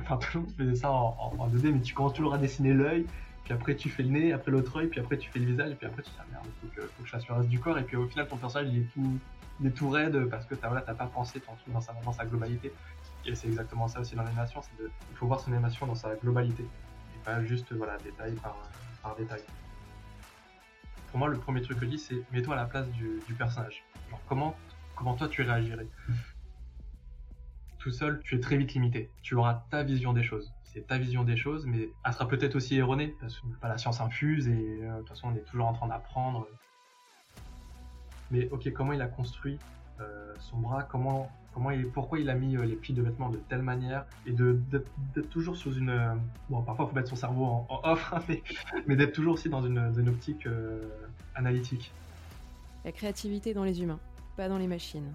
Enfin, tout le monde faisait ça en, 2D, mais tu commences toujours à dessiner l'œil, puis après tu fais le nez, après l'autre œil, puis après tu fais le visage, et puis après tu dis, ah, merde, faut que, faut que je fasse le reste du corps, et puis au final ton personnage il est tout, il est tout raide parce que t'as voilà, pas pensé ton truc dans sa, dans sa globalité. Et c'est exactement ça aussi dans l'animation, c'est il faut voir son animation dans sa globalité, et pas juste voilà, détail par, détail. Pour moi, le premier truc que je dis, c'est mets-toi à la place du, du personnage. Genre, comment, comment toi tu réagirais? Tout seul, tu es très vite limité. Tu auras ta vision des choses c'est ta vision des choses, mais elle sera peut-être aussi erronée, parce que la science infuse, et euh, de toute façon on est toujours en train d'apprendre. Mais ok, comment il a construit euh, son bras, comment, comment il, pourquoi il a mis euh, les plis de vêtements de telle manière, et d'être toujours sous une... bon, parfois il faut mettre son cerveau en, off, hein, mais, d'être toujours aussi dans une, une optique analytique. La créativité dans les humains, pas dans les machines.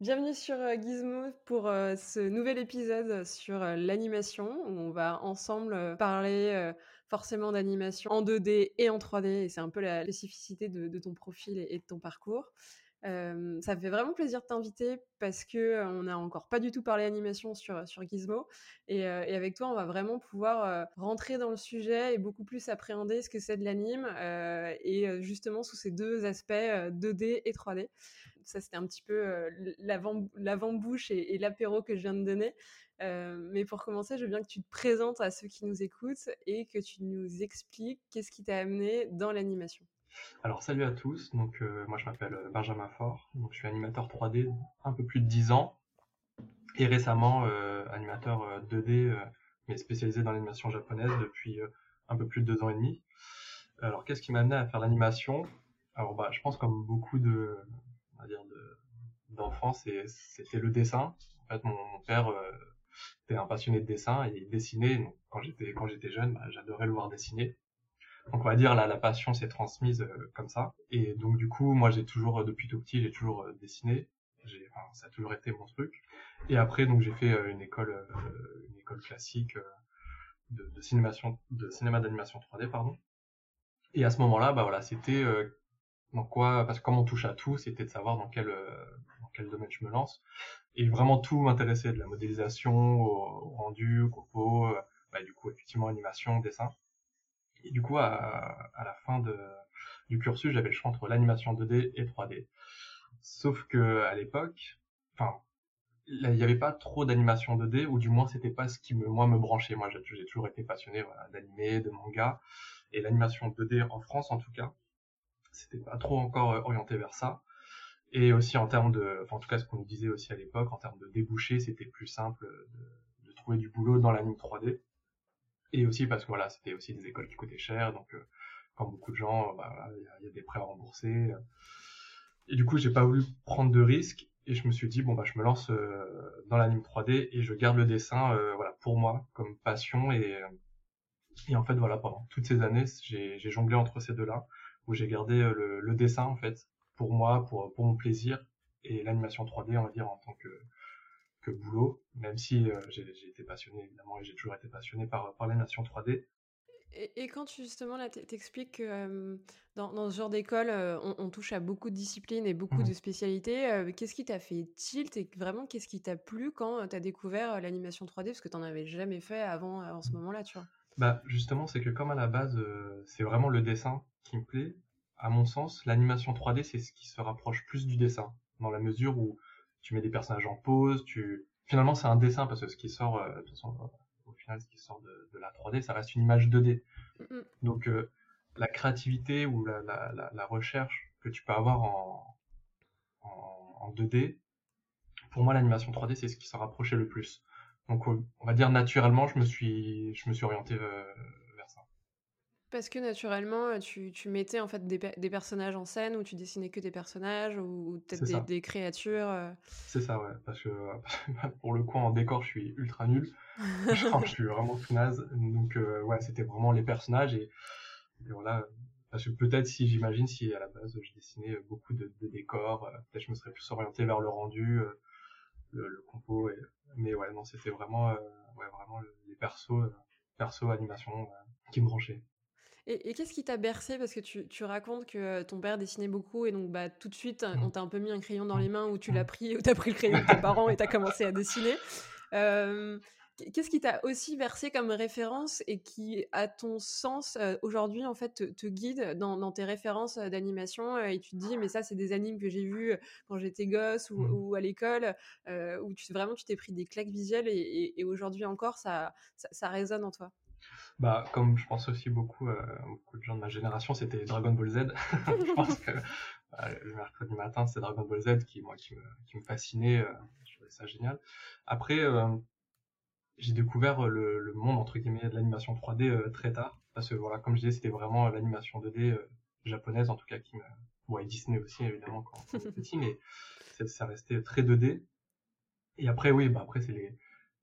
Bienvenue sur euh, Gizmo pour euh, ce nouvel épisode sur euh, l'animation où on va ensemble parler forcément d'animation en 2D et en 3D, et c'est un peu la spécificité de, ton profil et, de ton parcours. Ça fait vraiment plaisir de t'inviter parce que on n'a encore pas du tout parlé animation sur, sur Gizmo et, et, avec toi on va vraiment pouvoir rentrer dans le sujet et beaucoup plus appréhender ce que c'est de l'anime et justement sous ces deux aspects 2D et 3D. Ça c'était un petit peu l'avant-bouche et, l'apéro que je viens de donner. Mais pour commencer, je veux bien que tu te présentes à ceux qui nous écoutent et que tu nous expliques qu'est-ce qui t'a amené dans l'animation. Alors salut à tous, donc moi je m'appelle Benjamin Faure, donc je suis animateur 3D un peu plus de 10 ans et récemment animateur 2D mais spécialisé dans l'animation japonaise depuis un peu plus de deux ans et demi. Alors qu'est-ce qui m'a amené à faire l'animation? Alors bah je pense comme beaucoup de on va dire d'enfants c'était le dessin. En fait mon, père J'étais un passionné de dessin et il dessinait. Quand j'étais quand j'étais jeune, bah, j'adorais le voir dessiner. Donc on va dire la, la passion s'est transmise euh, comme ça. Et donc du coup, moi j'ai toujours depuis tout petit, j'ai toujours euh, dessiné. Ça a toujours été mon truc. Et après donc j'ai fait euh, une école une école classique de, de, de cinéma d'animation 3D pardon. Et à ce moment-là, bah voilà, c'était dans quoi parce que comme on touche à tout, c'était de savoir dans quel dans quel domaine je me lance et vraiment tout m'intéressait, de la modélisation au, rendu, au copo, euh, bah, du coup effectivement animation, dessin. Et du coup à, à la fin de, du cursus, j'avais le choix entre l'animation 2D et 3D. Sauf que à l'époque, enfin il n'y avait pas trop d'animation 2D, ou du moins c'était pas ce qui me, moi me branchait. Moi j'ai toujours été passionné voilà, d'animé, de manga, et l'animation 2D en France en tout cas, c'était pas trop encore euh, orienté vers ça. Et aussi en termes de, enfin en tout cas ce qu'on nous disait aussi à l'époque, en termes de débouchés, c'était plus simple de, trouver du boulot dans l'anime 3D. Et aussi parce que voilà, c'était aussi des écoles qui coûtaient cher, donc euh, quand beaucoup de gens, bah, il y, a des prêts à rembourser. Et du coup, j'ai pas voulu prendre de risques et je me suis dit bon bah je me lance euh, dans l'anime 3D et je garde le dessin euh, voilà pour moi comme passion et et en fait voilà pendant toutes ces années j'ai jonglé entre ces deux là où j'ai gardé le, le dessin en fait pour moi, pour, pour mon plaisir, et l'animation 3D, on va dire, en tant que, que boulot, même si euh, j'ai été passionné, évidemment, et j'ai toujours été passionné par, par l'animation 3D. Et, et, quand tu, justement, là, t'expliques que euh, dans, dans, ce genre d'école, euh, on, on, touche à beaucoup de disciplines et beaucoup de mmh. spécialités, qu'est-ce qui t'a fait tilt et vraiment, qu'est-ce qui t'a plu quand t'as découvert l'animation 3D Parce que t'en avais jamais fait avant, en ce moment-là, tu vois? Bah, justement, c'est que comme à la base, c'est vraiment le dessin qui me plaît, à mon sens, l'animation 3D, c'est ce qui se rapproche plus du dessin, dans la mesure où tu mets des personnages en pause, tu... Finalement, c'est un dessin, parce que ce qui sort, euh, de toute façon, au final, ce qui sort de, de, la 3D, ça reste une image 2D. Donc, euh, la créativité ou la, la, la, recherche que tu peux avoir en, en, en 2D, pour moi, l'animation 3D, c'est ce qui s'en rapprochait le plus. Donc, on va dire naturellement, je me suis, je me suis orienté euh, parce que naturellement, euh, tu, tu mettais en fait des, des, personnages en scène ou tu dessinais que des personnages ou, peut-être des, des, créatures. Euh. C'est ça, ouais. Parce que pour le coup, en décor, je suis ultra nul. je suis vraiment tout naze. Donc, euh, ouais, c'était vraiment les personnages et, voilà. parce que peut-être si j'imagine si à la base je dessinais beaucoup de, décors, peut-être je me serais plus orienté vers le rendu, le, le, compo. Et... Mais ouais, non, c'était vraiment, ouais, vraiment les persos, perso animation qui me branchaient. Et, qu'est-ce qui t'a bercé? Parce que tu, tu, racontes que ton père dessinait beaucoup et donc bah, tout de suite, mmh. on t'a un peu mis un crayon dans les mains ou tu l'as mmh. pris ou t'as pris le crayon de tes parents et t'as commencé à dessiner. Qu'est-ce qui t'a aussi versé comme référence et qui, à ton sens, aujourd'hui, en fait, te, guide dans, tes références d'animation et tu te dis, mais ça, c'est des animes que j'ai vus quand j'étais gosse ou, mmh. à l'école, où tu, vraiment tu t'es pris des claques visuelles et, aujourd'hui encore, ça, ça, résonne en toi? Bah, comme je pense aussi beaucoup, beaucoup de gens de ma génération, c'était Dragon Ball Z. je pense que bah, le mercredi matin, c'est Dragon Ball Z qui, moi, qui me, qui me fascinait. je trouvais ça génial. Après, j'ai découvert euh, le, monde entre guillemets de l'animation 3D euh, très tard. Parce que voilà comme je disais c'était vraiment l'animation 2D euh, japonaise en tout cas qui me ouais Disney aussi évidemment quand, j'étais petit mais ça restait très 2D et après oui bah après c'est les,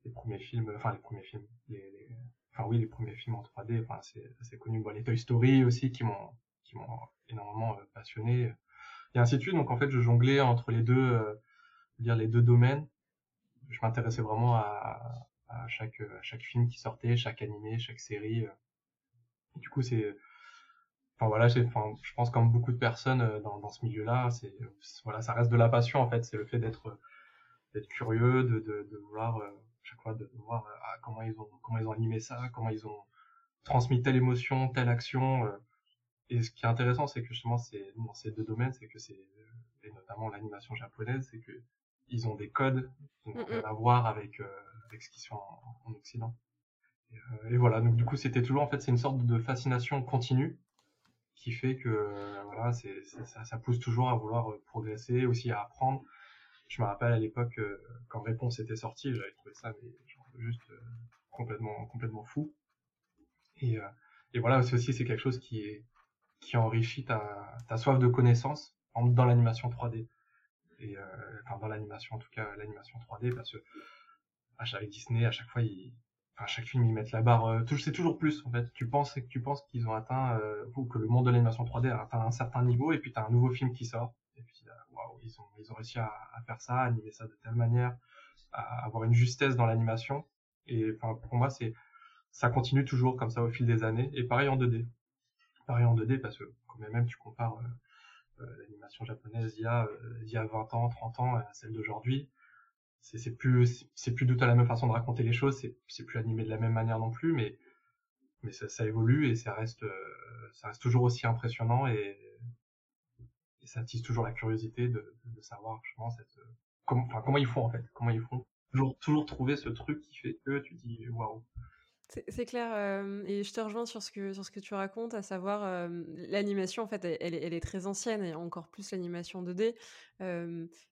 les, premiers films enfin les premiers films les, enfin oui les premiers films en 3D enfin c'est connu. Bon, les Toy Story aussi qui m'ont qui m'ont énormément passionné et ainsi de suite. Donc en fait je jonglais entre les deux dire les deux domaines. Je m'intéressais vraiment à, à chaque, à chaque film qui sortait, chaque animé, chaque série. Euh. du coup, c'est, enfin voilà, enfin, je pense comme beaucoup de personnes euh, dans, dans ce milieu-là, c'est, voilà, ça reste de la passion en fait. C'est le fait d'être, d'être curieux, de, de, de vouloir euh, chaque fois de voir ah, comment ils ont, comment ils ont animé ça, comment ils ont transmis telle émotion, telle action. et ce qui est intéressant, c'est que justement, c'est dans ces deux domaines, c'est que c'est, et notamment l'animation japonaise, c'est que ils ont des codes qui n'ont rien à voir avec avec ce qui se fait en, Occident. Euh, et, voilà, donc du coup, c'était toujours, en fait, c'est une sorte de fascination continue qui fait que euh, voilà, c'est, ça, ça, pousse toujours à vouloir euh, progresser, aussi à apprendre. Je me rappelle à l'époque, quand Réponse était sorti, j'avais trouvé ça mais, genre, juste complètement, complètement fou. Et, et voilà, c'est aussi c'est quelque chose qui, est, qui enrichit ta, ta soif de connaissance dans l'animation 3D. Et enfin, dans l'animation, en tout cas, l'animation 3D, parce que avec Disney, à chaque fois, ils, enfin, chaque film, ils mettent la barre, euh, c'est toujours plus, en fait. Tu penses tu penses qu'ils ont atteint, euh, ou que le monde de l'animation 3D a atteint un certain niveau, et puis t'as un nouveau film qui sort. Et puis, euh, waouh, ils ont, ils ont réussi à, faire ça, à animer ça de telle manière, à avoir une justesse dans l'animation. Et, enfin, pour moi, c'est, ça continue toujours comme ça au fil des années. Et pareil en 2D. Pareil en 2D, parce que, quand même, tu compares, euh, l'animation japonaise il y a, il y a 20 ans, 30 ans à celle d'aujourd'hui. C'est plus c'est plus tout la même façon de raconter les choses c'est c'est plus animé de la même manière non plus mais mais ça, ça évolue et ça reste euh, ça reste toujours aussi impressionnant et, et ça attise toujours la curiosité de, de savoir justement cette comment enfin comment ils font en fait comment ils font. Toujours toujours trouver ce truc qui fait que tu dis waouh c'est clair, et je te rejoins sur ce que, sur ce que tu racontes, à savoir l'animation, en fait, elle, elle, est très ancienne, et encore plus l'animation 2D.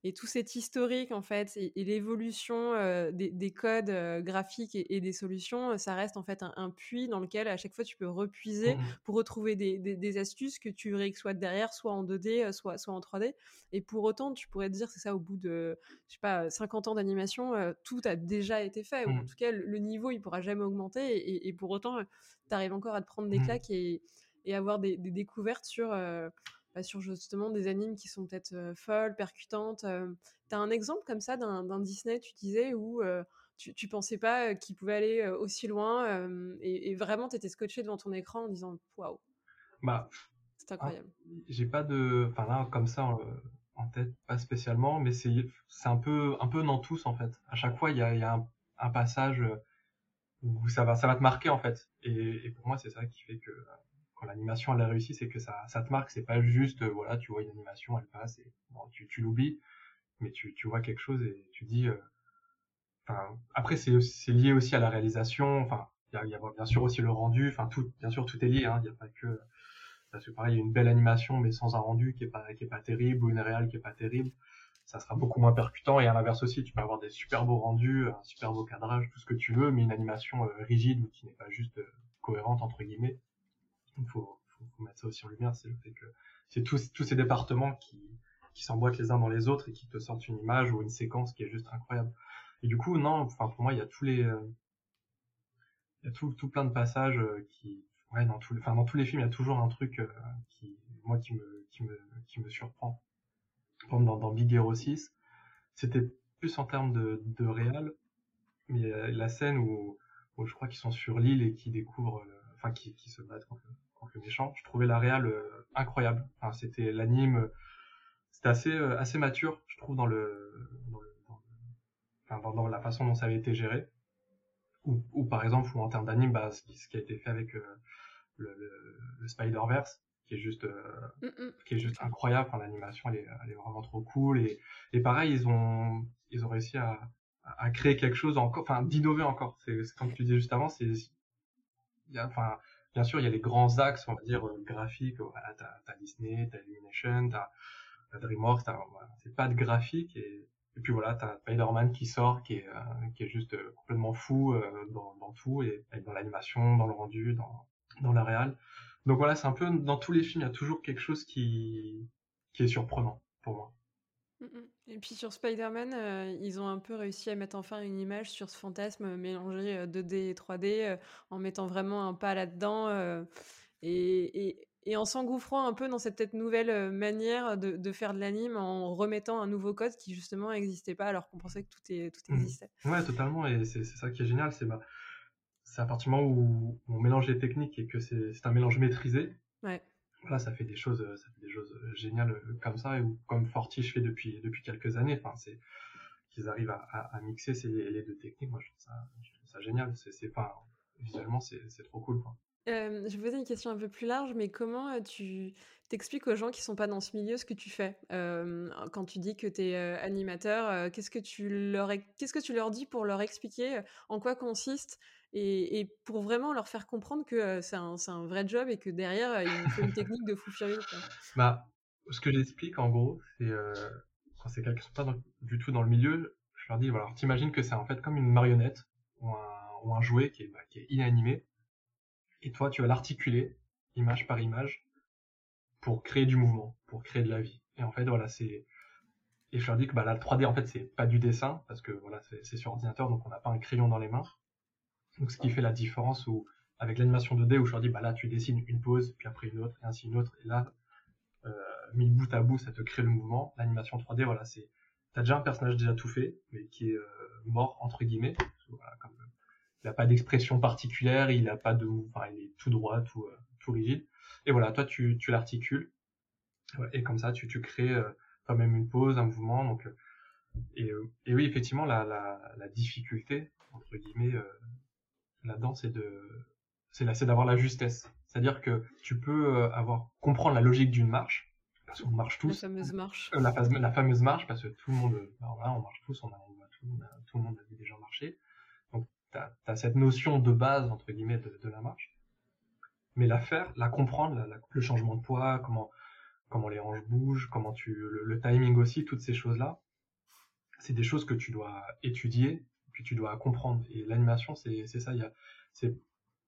et tout cet historique, en fait, et, l'évolution des, des, codes graphiques et, des solutions, ça reste en fait un, puits dans lequel à chaque fois tu peux repuiser mmh pour retrouver des, des, astuces que tu réexploites derrière, soit en 2D, soit, soit en 3D. Et pour autant, tu pourrais te dire, c'est ça, au bout de, je sais pas, 50 ans d'animation, tout a déjà été fait, ou en mmh. tout cas, le, niveau, il pourra jamais augmenter et, pour autant, tu arrives encore à te prendre des mmh. claques et, et avoir des, découvertes sur, euh, bah, sur justement des animes qui sont peut-être euh, folles, percutantes. Euh. tu as un exemple comme ça d'un Disney, tu disais, où tu, tu pensais pas qu'il pouvait aller aussi loin et, vraiment tu étais scotché devant ton écran en disant waouh. Bah, c'est incroyable. J'ai pas de. Enfin là, comme ça, en, tête, pas spécialement, mais c'est un peu, un peu dans tous en fait. À chaque fois, il y a, y a un, un, passage où ça va, ça va te marquer en fait. Et, et pour moi, c'est ça qui fait que quand l'animation elle a réussi, c'est que ça, ça te marque. C'est pas juste, euh, voilà, tu vois une animation, elle passe et bon, tu, tu l'oublies, mais tu, tu vois quelque chose et tu dis. Euh, après, c'est, c'est lié aussi à la réalisation. Enfin, il y y a, bien sûr aussi le rendu. Enfin, tout, bien sûr, tout est lié. Hein. Il n'y a pas que parce que pareil, il y a une belle animation mais sans un rendu qui est pas qui est pas terrible ou une réelle qui est pas terrible ça sera beaucoup moins percutant. Et à l'inverse aussi, tu peux avoir des super beaux rendus, un super beau cadrage, tout ce que tu veux, mais une animation euh, rigide ou qui n'est pas juste euh, cohérente entre guillemets. Il faut, faut, mettre ça aussi en lumière, c'est le fait que c'est tous, tous ces départements qui, qui s'emboîtent les uns dans les autres et qui te sortent une image ou une séquence qui est juste incroyable. Et du coup, non, enfin pour moi, il y a tous les, euh, il y a tout, tout plein de passages qui, ouais, dans, tout, enfin, dans tous les films, il y a toujours un truc qui, moi, qui me, qui me, qui me surprend. Dans, Big Hero 6, c'était plus en termes de, de réal, mais la scène où, je crois qu'ils sont sur l'île et qui découvrent, enfin, qui, se battent contre, le méchant, je trouvais la réal incroyable. Enfin, c'était l'anime, c'était assez, assez mature, je trouve, dans le, dans le dans, la façon dont ça avait été géré. Ou, par exemple, ou en termes d'anime, bah, ce, qui, a été fait avec euh, le, Spider-Verse, qui est juste, euh, qui est juste incroyable. Enfin, l'animation, elle est, elle est vraiment trop cool. Et, et pareil, ils ont, ils ont réussi à, à créer quelque chose encore, enfin, d'innover encore. C'est comme tu disais juste avant, c'est, enfin, bien sûr, il y a les grands axes, on va dire, euh, graphiques. Voilà, t'as, as Disney, t'as Illumination, t'as, as DreamWorks, voilà, c'est pas de graphique et et puis voilà, t'as Spider-Man qui sort, qui est, euh, qui est juste euh, complètement fou euh, dans, dans, tout, et, dans l'animation, dans le rendu, dans, dans la réal. Donc voilà, c'est un peu dans tous les films, il y a toujours quelque chose qui, qui est surprenant pour moi. Mm, mm. Et puis sur Spider-Man, ils ont un peu réussi à mettre enfin une image sur ce fantasme mélangé 2D et 3D en mettant vraiment un pas là-dedans. et, et, et en s'engouffrant un peu dans cette peut-être nouvelle euh, manière de, faire de l'anime en remettant un nouveau code qui justement n'existait pas alors qu'on pensait que tout, est, tout mmh. existait. Ouais, totalement, et c'est ça qui est génial, c'est bah, à partir du moment où on mélange les techniques et que c'est un mélange maîtrisé, ouais. voilà, ça fait des choses, ça fait des choses euh, géniales euh, comme ça, ou comme Fortiche fait depuis, depuis quelques années, enfin, c'est qu'ils arrivent à, à, mixer ces, les deux techniques, moi je trouve ça, je trouve ça génial, c'est pas, visuellement c'est trop cool. Quoi je vais poser une question un peu plus large, mais comment tu t'expliques aux gens qui sont pas dans ce milieu ce que tu fais? Quand tu dis que tu es animateur, qu'est-ce que tu leur qu'est-ce que tu leur dis pour leur expliquer en quoi consiste et, pour vraiment leur faire comprendre que c'est un, vrai job et que derrière il faut une technique de fou furieux. Bah, ce que j'explique en gros, c'est quand c'est quelqu'un qui sont pas du tout dans le milieu, je leur dis voilà, t'imagines que c'est en fait comme une marionnette ou un, ou un jouet qui est, bah, qui est inanimé et toi, tu vas l'articuler, image par image, pour créer du mouvement, pour créer de la vie. Et en fait, voilà, c'est. Et je leur dis que bah, la 3D, en fait, c'est pas du dessin, parce que voilà, c'est sur ordinateur, donc on n'a pas un crayon dans les mains. Donc, ce qui fait la différence où, avec l'animation 2D, où je leur dis, bah là, tu dessines une pose, puis après une autre, et ainsi une autre, et là, euh, mis bout à bout, ça te crée le mouvement. L'animation 3D, voilà, c'est. T'as déjà un personnage déjà tout fait, mais qui est euh, mort, entre guillemets. Voilà, comme il n'a pas d'expression particulière, il a pas de, enfin, il est tout droit, tout, euh, tout rigide. Et voilà, toi, tu, tu l'articules. Et comme ça, tu, tu crées euh, quand même une pause, un mouvement. Donc, euh, et, et oui, effectivement, la, la, la difficulté, entre guillemets, là-dedans, c'est de, c'est là, c'est d'avoir la justesse. C'est-à-dire que tu peux avoir, comprendre la logique d'une marche, parce qu'on marche tous. La fameuse marche. la, la, fameuse marche, parce que tout le monde, voilà, on marche tous, on a, tout, tout le monde a déjà marché tu as, cette notion de base, entre guillemets, de, la marche. Mais la faire, la comprendre, le changement de poids, comment, comment les hanches bougent, comment tu, le, timing aussi, toutes ces choses-là, c'est des choses que tu dois étudier, puis tu dois comprendre. Et l'animation, c'est ça. Il y a,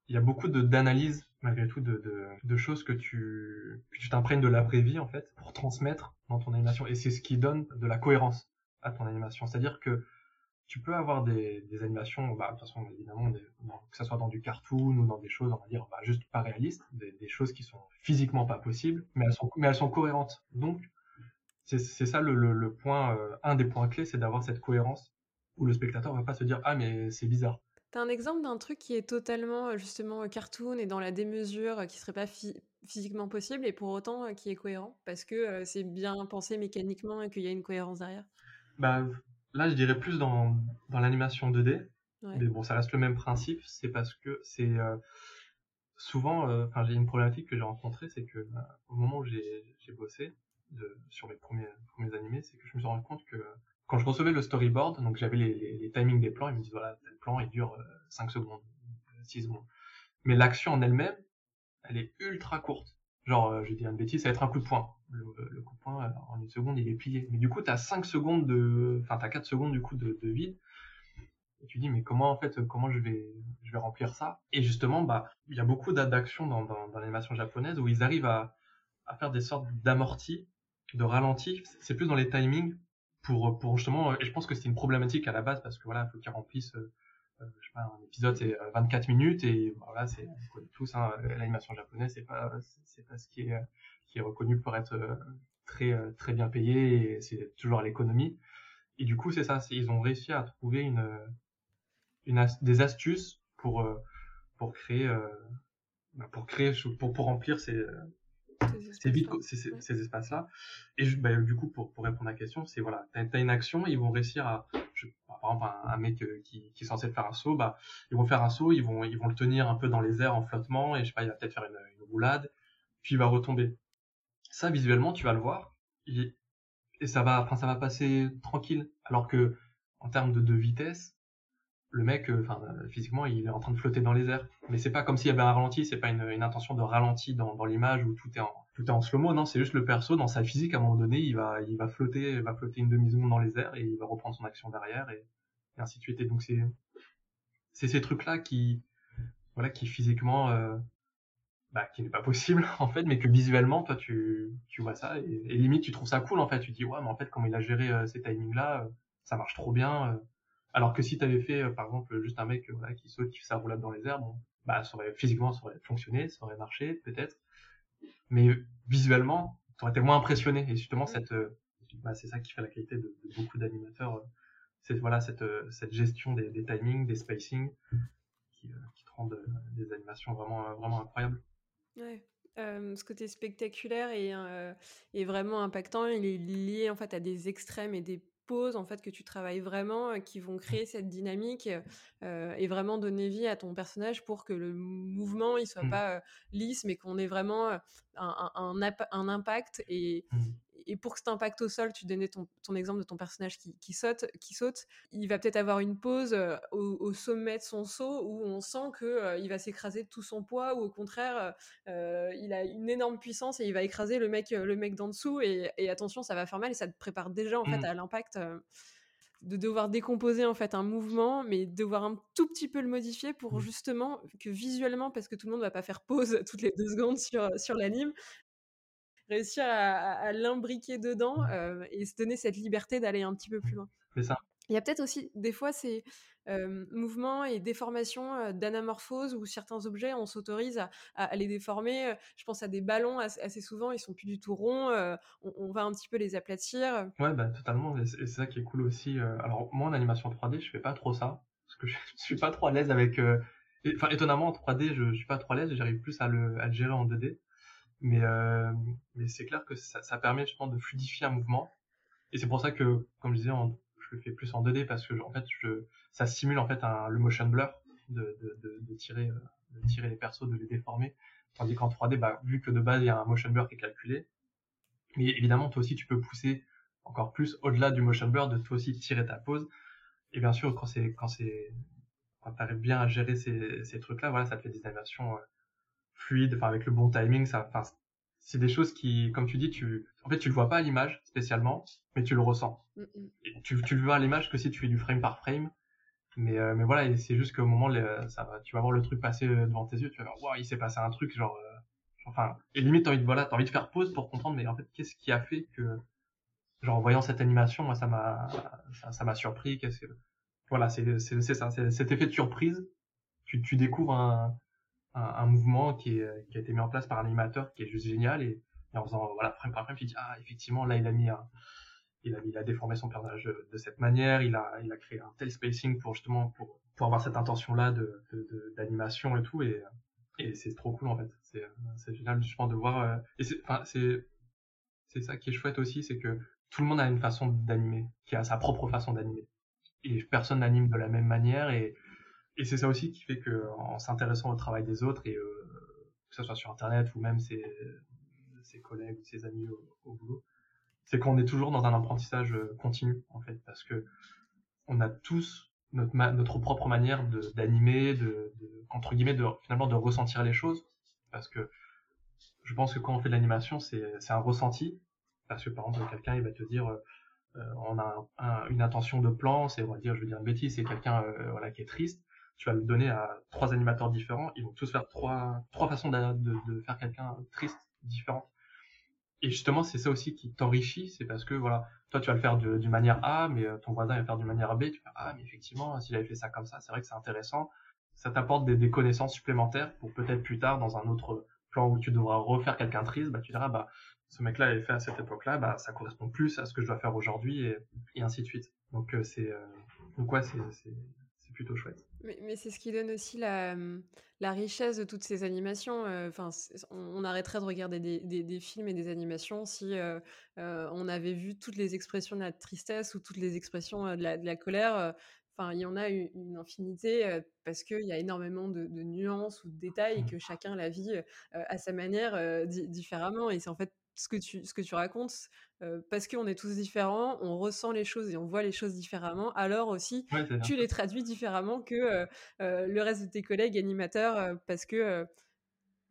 y a beaucoup d'analyses, malgré tout, de, de, de, choses que tu que tu t'imprègnes de la vraie vie, en fait, pour transmettre dans ton animation. Et c'est ce qui donne de la cohérence à ton animation. C'est-à-dire que tu peux avoir des, des animations, bah, de façon, évidemment, que ce soit dans du cartoon ou dans des choses, on va dire, bah, juste pas réalistes, des, des, choses qui sont physiquement pas possibles, mais elles sont, mais elles sont cohérentes. Donc, c'est ça le, le, le point, euh, un des points clés, c'est d'avoir cette cohérence où le spectateur va pas se dire, ah, mais c'est bizarre. T'as un exemple d'un truc qui est totalement, euh, justement, euh, cartoon et dans la démesure, qui serait pas physiquement possible et pour autant qui est cohérent parce que c'est bien pensé mécaniquement et qu'il y a une cohérence derrière? Bah, Là, je dirais plus dans, dans l'animation 2D. Mais bon, ça reste le même principe. C'est parce que c'est euh, souvent, euh, enfin, j'ai une problématique que j'ai rencontrée, c'est que bah, au moment où j'ai bossé de, sur mes premiers, premiers animés, c'est que je me suis rendu compte que quand je recevais le storyboard, donc j'avais les, timings des plans, ils me disent voilà, tel plan il dure 5 euh, secondes, 6 secondes. Mais l'action en elle-même, elle est ultra courte. Genre, je dis une bêtise, ça va être un coup de poing le, coup de poing en une seconde il est plié. Mais du coup, tu as 5 secondes de. Enfin, tu as 4 secondes du coup de, vide. Et tu dis, mais comment en fait, comment je vais, je vais remplir ça? Et justement, bah, il y a beaucoup d'actions dans l'animation japonaise où ils arrivent à, à faire des sortes d'amortis, de ralentis. C'est plus dans les timings pour, pour justement. Et je pense que c'est une problématique à la base parce que voilà, il faut qu'ils remplissent je sais pas, un épisode c'est 24 minutes et voilà, c'est on connaît tous hein, l'animation japonaise, c'est pas c'est pas ce qui est qui est reconnu pour être très très bien payé et c'est toujours à l'économie. Et du coup, c'est ça, ils ont réussi à trouver une, une des astuces pour pour créer bah, pour créer pour pour remplir ces c'est vite ces, ces, espaces-là. Et bah, du coup, pour, pour répondre à la question, c'est voilà, t'as as une action, ils vont réussir à, je, par exemple, un, mec euh, qui, qui, est censé faire un saut, bah, ils vont faire un saut, ils vont, ils vont le tenir un peu dans les airs en flottement, et je sais pas, il va peut-être faire une, une, roulade, puis il va retomber. Ça, visuellement, tu vas le voir, et, et ça va, enfin, ça va passer tranquille. Alors que, en termes de, de vitesse, le mec, euh, enfin, physiquement, il est en train de flotter dans les airs. Mais c'est pas comme s'il y avait un ralenti, c'est pas une, une, intention de ralenti dans, dans l'image où tout est en, tout est en slow-mo, non, c'est juste le perso, dans sa physique, à un moment donné, il va, il va flotter, il va flotter une demi-seconde dans les airs et il va reprendre son action derrière et, ainsi de suite. Et donc, c'est, c'est ces trucs-là qui, voilà, qui physiquement, euh, bah, qui n'est pas possible, en fait, mais que visuellement, toi, tu, tu vois ça et, limite, tu trouves ça cool, en fait. Tu dis, ouais, mais en fait, comment il a géré euh, ces timings-là, euh, ça marche trop bien. Alors que si tu avais fait, par exemple, juste un mec voilà, qui saute, qui fait sa roulade dans les airs, bon, bah, ça aurait, physiquement, ça aurait fonctionné, ça aurait marché, peut-être. Mais visuellement, tu aurais été moins impressionné. Et justement, cette, euh, bah, c'est ça qui fait la qualité de, de beaucoup d'animateurs. Euh, c'est voilà, cette, cette gestion des, des timings, des spacings, qui, qui te rendent des animations vraiment, vraiment incroyables. Ouais. Euh, ce côté spectaculaire et, euh, est vraiment impactant. Il est lié en fait à des extrêmes et des en fait que tu travailles vraiment euh, qui vont créer cette dynamique euh, et vraiment donner vie à ton personnage pour que le mouvement il soit mmh. pas euh, lisse mais qu'on ait vraiment un, un, un, impact et, mmh et pour que cet impact au sol, tu donnais ton, ton exemple de ton personnage qui, qui, saute, qui saute, il va peut-être avoir une pause euh, au, au, sommet de son saut où on sent que euh, il va s'écraser de tout son poids ou au contraire, euh, il a une énorme puissance et il va écraser le mec, le mec d'en dessous et, et, attention, ça va faire mal et ça te prépare déjà en fait mmh. à l'impact de devoir décomposer en fait un mouvement, mais devoir un tout petit peu le modifier pour mmh. justement que visuellement, parce que tout le monde ne va pas faire pause toutes les deux secondes sur, sur l'anime, réussir à, à l'imbriquer dedans euh, et se donner cette liberté d'aller un petit peu plus loin. C'est ça. Il y a peut-être aussi des fois ces euh, mouvements et déformations euh, d'anamorphose où certains objets, on s'autorise à, à, les déformer. Je pense à des ballons assez, souvent, ils sont plus du tout ronds. Euh, on, on, va un petit peu les aplatir. Ouais, bah, totalement. Et c'est ça qui est cool aussi. Alors moi, en animation 3D, je fais pas trop ça parce que je, je suis pas trop à l'aise avec. Enfin, étonnamment, en 3D, je, je suis pas trop à l'aise. J'arrive plus à le, à le gérer en 2D. Mais, euh, mais c'est clair que ça, ça, permet justement de fluidifier un mouvement. Et c'est pour ça que, comme je disais, je le fais plus en 2D parce que en fait, je, ça simule en fait le motion blur de, de, de, tirer, de tirer les persos, de les déformer. Tandis qu'en 3D, bah, vu que de base il y a un motion blur qui est calculé, mais évidemment toi aussi tu peux pousser encore plus au-delà du motion blur, de toi aussi tirer ta pose. Et bien sûr, quand c'est quand c'est quand t'arrives bien à gérer ces, ces trucs-là, voilà, ça te fait des animations euh, fluide, enfin avec le bon timing, ça, enfin c'est des choses qui, comme tu dis, tu, en fait tu le vois pas à l'image spécialement, mais tu le ressens. Mm -hmm. Et tu, tu le vois à l'image que si tu fais du frame par frame, mais euh, mais voilà, c'est juste qu'au moment les, ça va, tu vas voir le truc passer euh, devant tes yeux, tu vas voir, waouh, il s'est passé un truc genre, euh, enfin, et limite t'as envie de voilà, t'as envie de faire pause pour comprendre, mais en fait qu'est-ce qui a fait que, genre en voyant cette animation, moi ça m'a, ça m'a surpris, qu'est-ce que, voilà, c'est c'est ça, c'est cet effet de surprise, tu tu découvres un un, mouvement qui, a été mis en place par un animateur qui est juste génial et, en faisant voilà frame par frame tu dis ah effectivement là il a mis un, il a, il a déformé son personnage de, cette manière il a il a créé un tel spacing pour justement pour pour avoir cette intention là de d'animation et tout et c'est trop cool en fait. C'est c'est génial justement de voir euh, et c'est enfin c'est c'est ça qui est chouette aussi c'est que tout le monde a une façon d'animer qui a sa propre façon d'animer. Et personne n'anime de la même manière et et c'est ça aussi qui fait que en s'intéressant au travail des autres et euh, que ce soit sur internet ou même ses, ses collègues ou ses amis au, au boulot, c'est qu'on est toujours dans un apprentissage euh, continu en fait parce que on a tous notre, notre propre manière d'animer, de, de, entre guillemets, de, finalement de ressentir les choses. Parce que je pense que quand on fait de l'animation, c'est un ressenti. Parce que par exemple quelqu'un il va te dire euh, on a un, un, une intention de plan, c'est on va dire je veux dire une bêtise, c'est quelqu'un euh, voilà qui est triste tu vas le donner à trois animateurs différents, ils vont tous faire trois, trois façons de, faire quelqu'un triste différentes. et justement, c'est ça aussi qui t'enrichit, c'est parce que voilà, toi tu vas le faire d'une manière A, mais ton voisin va le faire d'une manière B. Tu vas ah mais effectivement, s'il avait fait ça comme ça, c'est vrai que c'est intéressant. Ça t'apporte des, connaissances supplémentaires pour peut-être plus tard dans un autre plan où tu devras refaire quelqu'un triste, bah tu diras bah ce mec-là avait fait à cette époque-là, bah ça correspond plus à ce que je dois faire aujourd'hui et, ainsi de suite. Donc c'est donc ouais c'est plutôt chouette. Mais, c'est ce qui donne aussi la, la, richesse de toutes ces animations. Enfin, on, arrêterait de regarder des, des, films et des animations si on avait vu toutes les expressions de la tristesse ou toutes les expressions de la, de la colère. Enfin, il y en a une, infinité parce qu'il y a énormément de, nuances ou de détails et mmh. que chacun la vit à sa manière différemment. Et c'est en fait ce que tu, ce que tu racontes, parce qu'on est tous différents, on ressent les choses et on voit les choses différemment, alors aussi tu les traduis différemment que le reste de tes collègues animateurs, parce que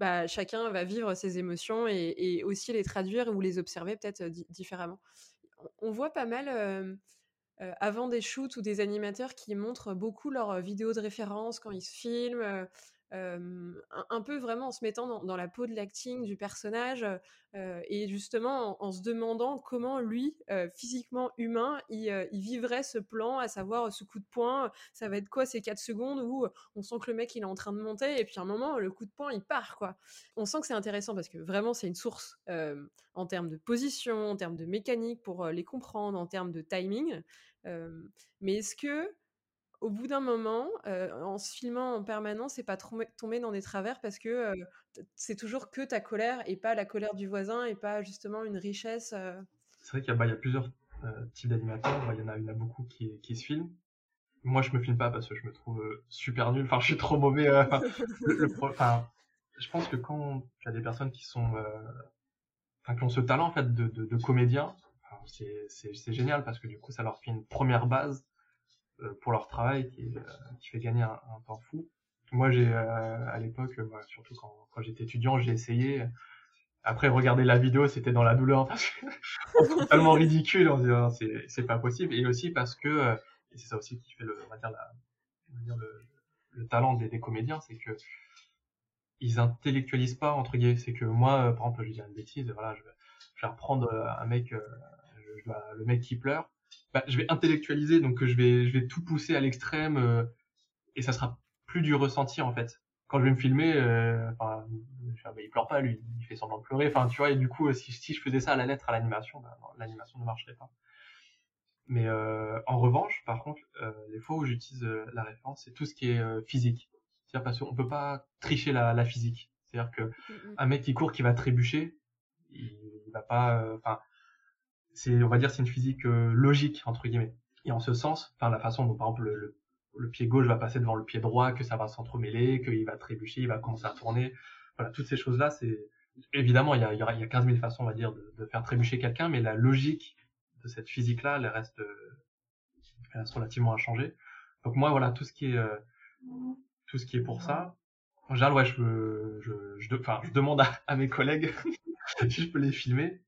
bah, chacun va vivre ses émotions et, aussi les traduire ou les observer peut-être différemment. On voit pas mal avant des shoots ou des animateurs qui montrent beaucoup leurs vidéos de référence quand ils se filment un, peu vraiment en se mettant dans, la peau de l'acting du personnage et justement en, se demandant comment lui, physiquement humain, il, vivrait ce plan, à savoir ce coup de poing, ça va être quoi ces 4 secondes où on sent que le mec il est en train de monter et puis à un moment le coup de poing il part quoi. On sent que c'est intéressant parce que vraiment c'est une source en termes de position, en termes de mécanique pour les comprendre, en termes de timing. mais est-ce que au bout d'un moment, en se filmant en permanence, c'est pas tomber dans des travers parce que c'est toujours que ta colère et pas la colère du voisin et pas justement une richesse. C'est vrai qu'il y, a bah, plusieurs types d'animateurs. Bah, il y en a, a beaucoup qui, se filment. Moi, je me filme pas parce que je me trouve super nul. Enfin, je suis trop mauvais. je pense que quand tu as des personnes qui sont, enfin, qui ont ce talent en fait de, comédien, c'est génial parce que du coup, ça leur fait une première base euh, pour leur travail qui, euh, fait gagner un, temps fou. Moi, j'ai euh, à l'époque, surtout quand, j'étais étudiant, j'ai essayé. Après, regarder la vidéo, c'était dans la douleur parce que totalement ridicule. On disant c'est c'est pas possible. Et aussi parce que et c'est ça aussi qui fait le dire, dire le, le, talent des, comédiens, c'est que ils intellectualisent pas entre guillemets. C'est que moi, par exemple, je dis une bêtise. Voilà, je, je vais reprendre un mec, le mec qui pleure bah, je vais intellectualiser, donc je vais, je vais tout pousser à l'extrême euh, et ça sera plus du ressenti en fait. Quand je vais me filmer, euh, enfin, bah, il pleure pas lui, il fait semblant de pleurer. Enfin, tu vois, et du coup, si, si je faisais ça à la lettre à l'animation, bah, l'animation ne marcherait pas. Mais euh, en revanche, par contre, euh, les fois où j'utilise euh, la référence, c'est tout ce qui est euh, physique. C'est-à-dire parce qu'on peut pas tricher la, la physique. C'est-à-dire que un mec qui court, qui va trébucher, il, il va pas. Enfin, c'est, on va dire, c'est une physique euh, logique entre guillemets. Et en ce sens, enfin la façon dont par exemple le, pied gauche va passer devant le pied droit, que ça va s'entremêler, qu'il va trébucher, il va commencer à tourner. Voilà, toutes ces choses-là, c'est évidemment il y a, il y, a 15 000 façons, on va dire, de, faire trébucher quelqu'un, mais la logique de cette physique-là, elle reste, elle reste relativement à changer. Donc moi, voilà, tout ce qui est, euh, tout ce qui est pour ça, en général, je, je, je, je demande à, à mes collègues si je peux les filmer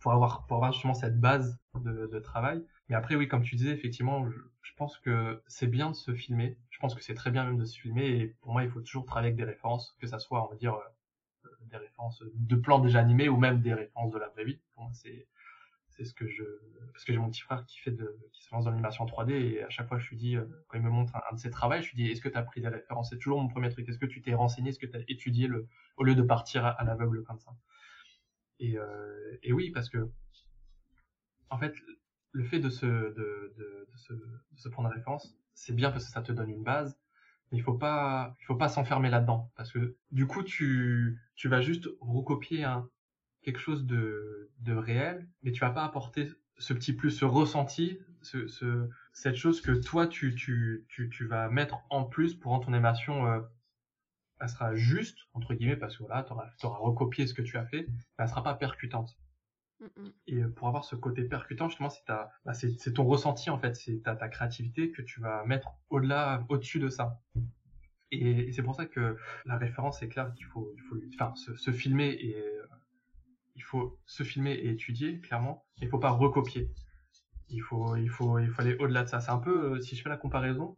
pour avoir pour avoir justement cette base de, travail. Mais après oui, comme tu disais, effectivement, je, pense que c'est bien de se filmer. Je pense que c'est très bien même de se filmer. Et pour moi, il faut toujours travailler avec des références, que ça soit, on va dire, euh, des références de plans déjà animés ou même des références de la vraie vie. Pour moi, c'est c'est ce que je parce que j'ai mon petit frère qui fait de qui se lance dans l'animation 3D et à chaque fois je lui dis euh, quand il me montre un, de ses travaux je lui dis est-ce que tu as pris des références? C'est toujours mon premier truc est-ce que tu t'es renseigné? Est-ce que tu as étudié le au lieu de partir à l'aveugle comme ça? Et, euh, et oui, parce que, en fait, le fait de se, de, de, de se, référence, c'est bien parce que ça te donne une base, mais il faut pas, il faut pas s'enfermer là-dedans, parce que du coup, tu, tu vas juste recopier quelque chose de, de réel, mais tu vas pas apporter ce petit plus, ce ressenti, ce, ce, cette chose que toi, tu, tu, tu, tu vas mettre en plus pour rendre ton animation euh, elle sera juste, entre guillemets, parce que voilà, tu auras, recopié ce que tu as fait, mais elle sera pas percutante. Et pour avoir ce côté percutant, justement, c'est bah, c'est ton ressenti en fait, c'est ta, ta créativité que tu vas mettre au-delà, au-dessus de ça. Et, c'est pour ça que la référence est claire qu'il faut, il faut, enfin, se, filmer et euh, il faut se filmer et étudier clairement. Il faut pas recopier. Il faut, il faut, il faut aller au-delà de ça. C'est un peu, euh, si je fais la comparaison.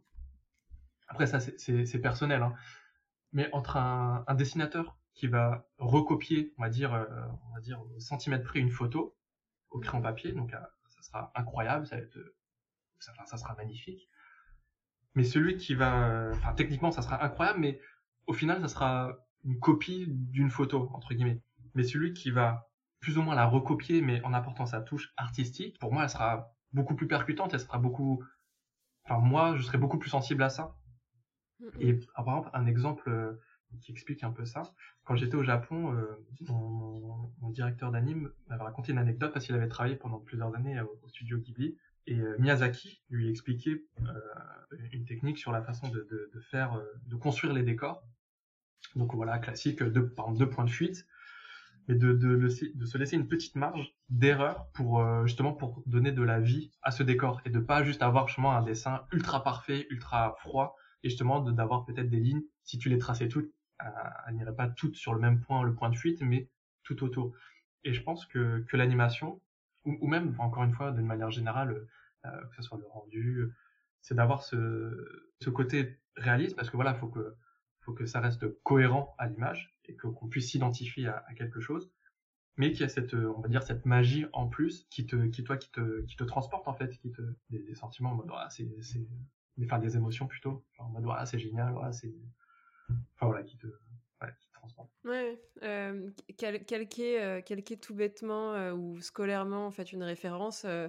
Après ça, c'est personnel. Hein mais entre un, dessinateur qui va recopier, on va dire, euh, on va dire au centimètre près une photo au crayon papier. Donc, ça sera incroyable, ça va être, ça, ça sera magnifique. Mais celui qui va, enfin, techniquement, ça sera incroyable, mais au final, ça sera une copie d'une photo, entre guillemets. Mais celui qui va plus ou moins la recopier, mais en apportant sa touche artistique, pour moi, elle sera beaucoup plus percutante, elle sera beaucoup, enfin, moi, je serais beaucoup plus sensible à ça. Et par exemple, un exemple euh, qui explique un peu ça. Quand j'étais au Japon, euh, mon, directeur d'anime m'avait raconté une anecdote parce qu'il avait travaillé pendant plusieurs années au, studio Ghibli. Et euh, Miyazaki lui expliquait une technique sur la façon de, faire, de construire les décors. Donc voilà, classique, deux, par exemple, deux points de fuite, mais de, de se laisser une petite marge d'erreur pour justement pour donner de la vie à ce décor et de pas juste avoir justement un dessin ultra parfait, ultra froid, et justement d'avoir peut-être des lignes, si tu les traçais toutes, euh, elles n'iraient pas toutes sur le même point, le point de fuite, mais tout autour. Et je pense que, l'animation, ou, même, encore une fois, d'une manière générale, euh, que ce soit le rendu, c'est d'avoir ce, côté réaliste, parce que voilà, faut que, faut que ça reste cohérent à l'image, et qu'on puisse s'identifier à, quelque chose, mais qu'il y a cette, on va dire, cette magie en plus qui te, qui te, qui te transporte en fait, qui te, des, sentiments en mode, ah, c'est, enfin des émotions plutôt. Genre en mode voilà c'est génial voilà c'est enfin voilà qui te ouais euh, quel, quel, euh, quel tout bêtement euh, ou scolairement en fait une référence euh,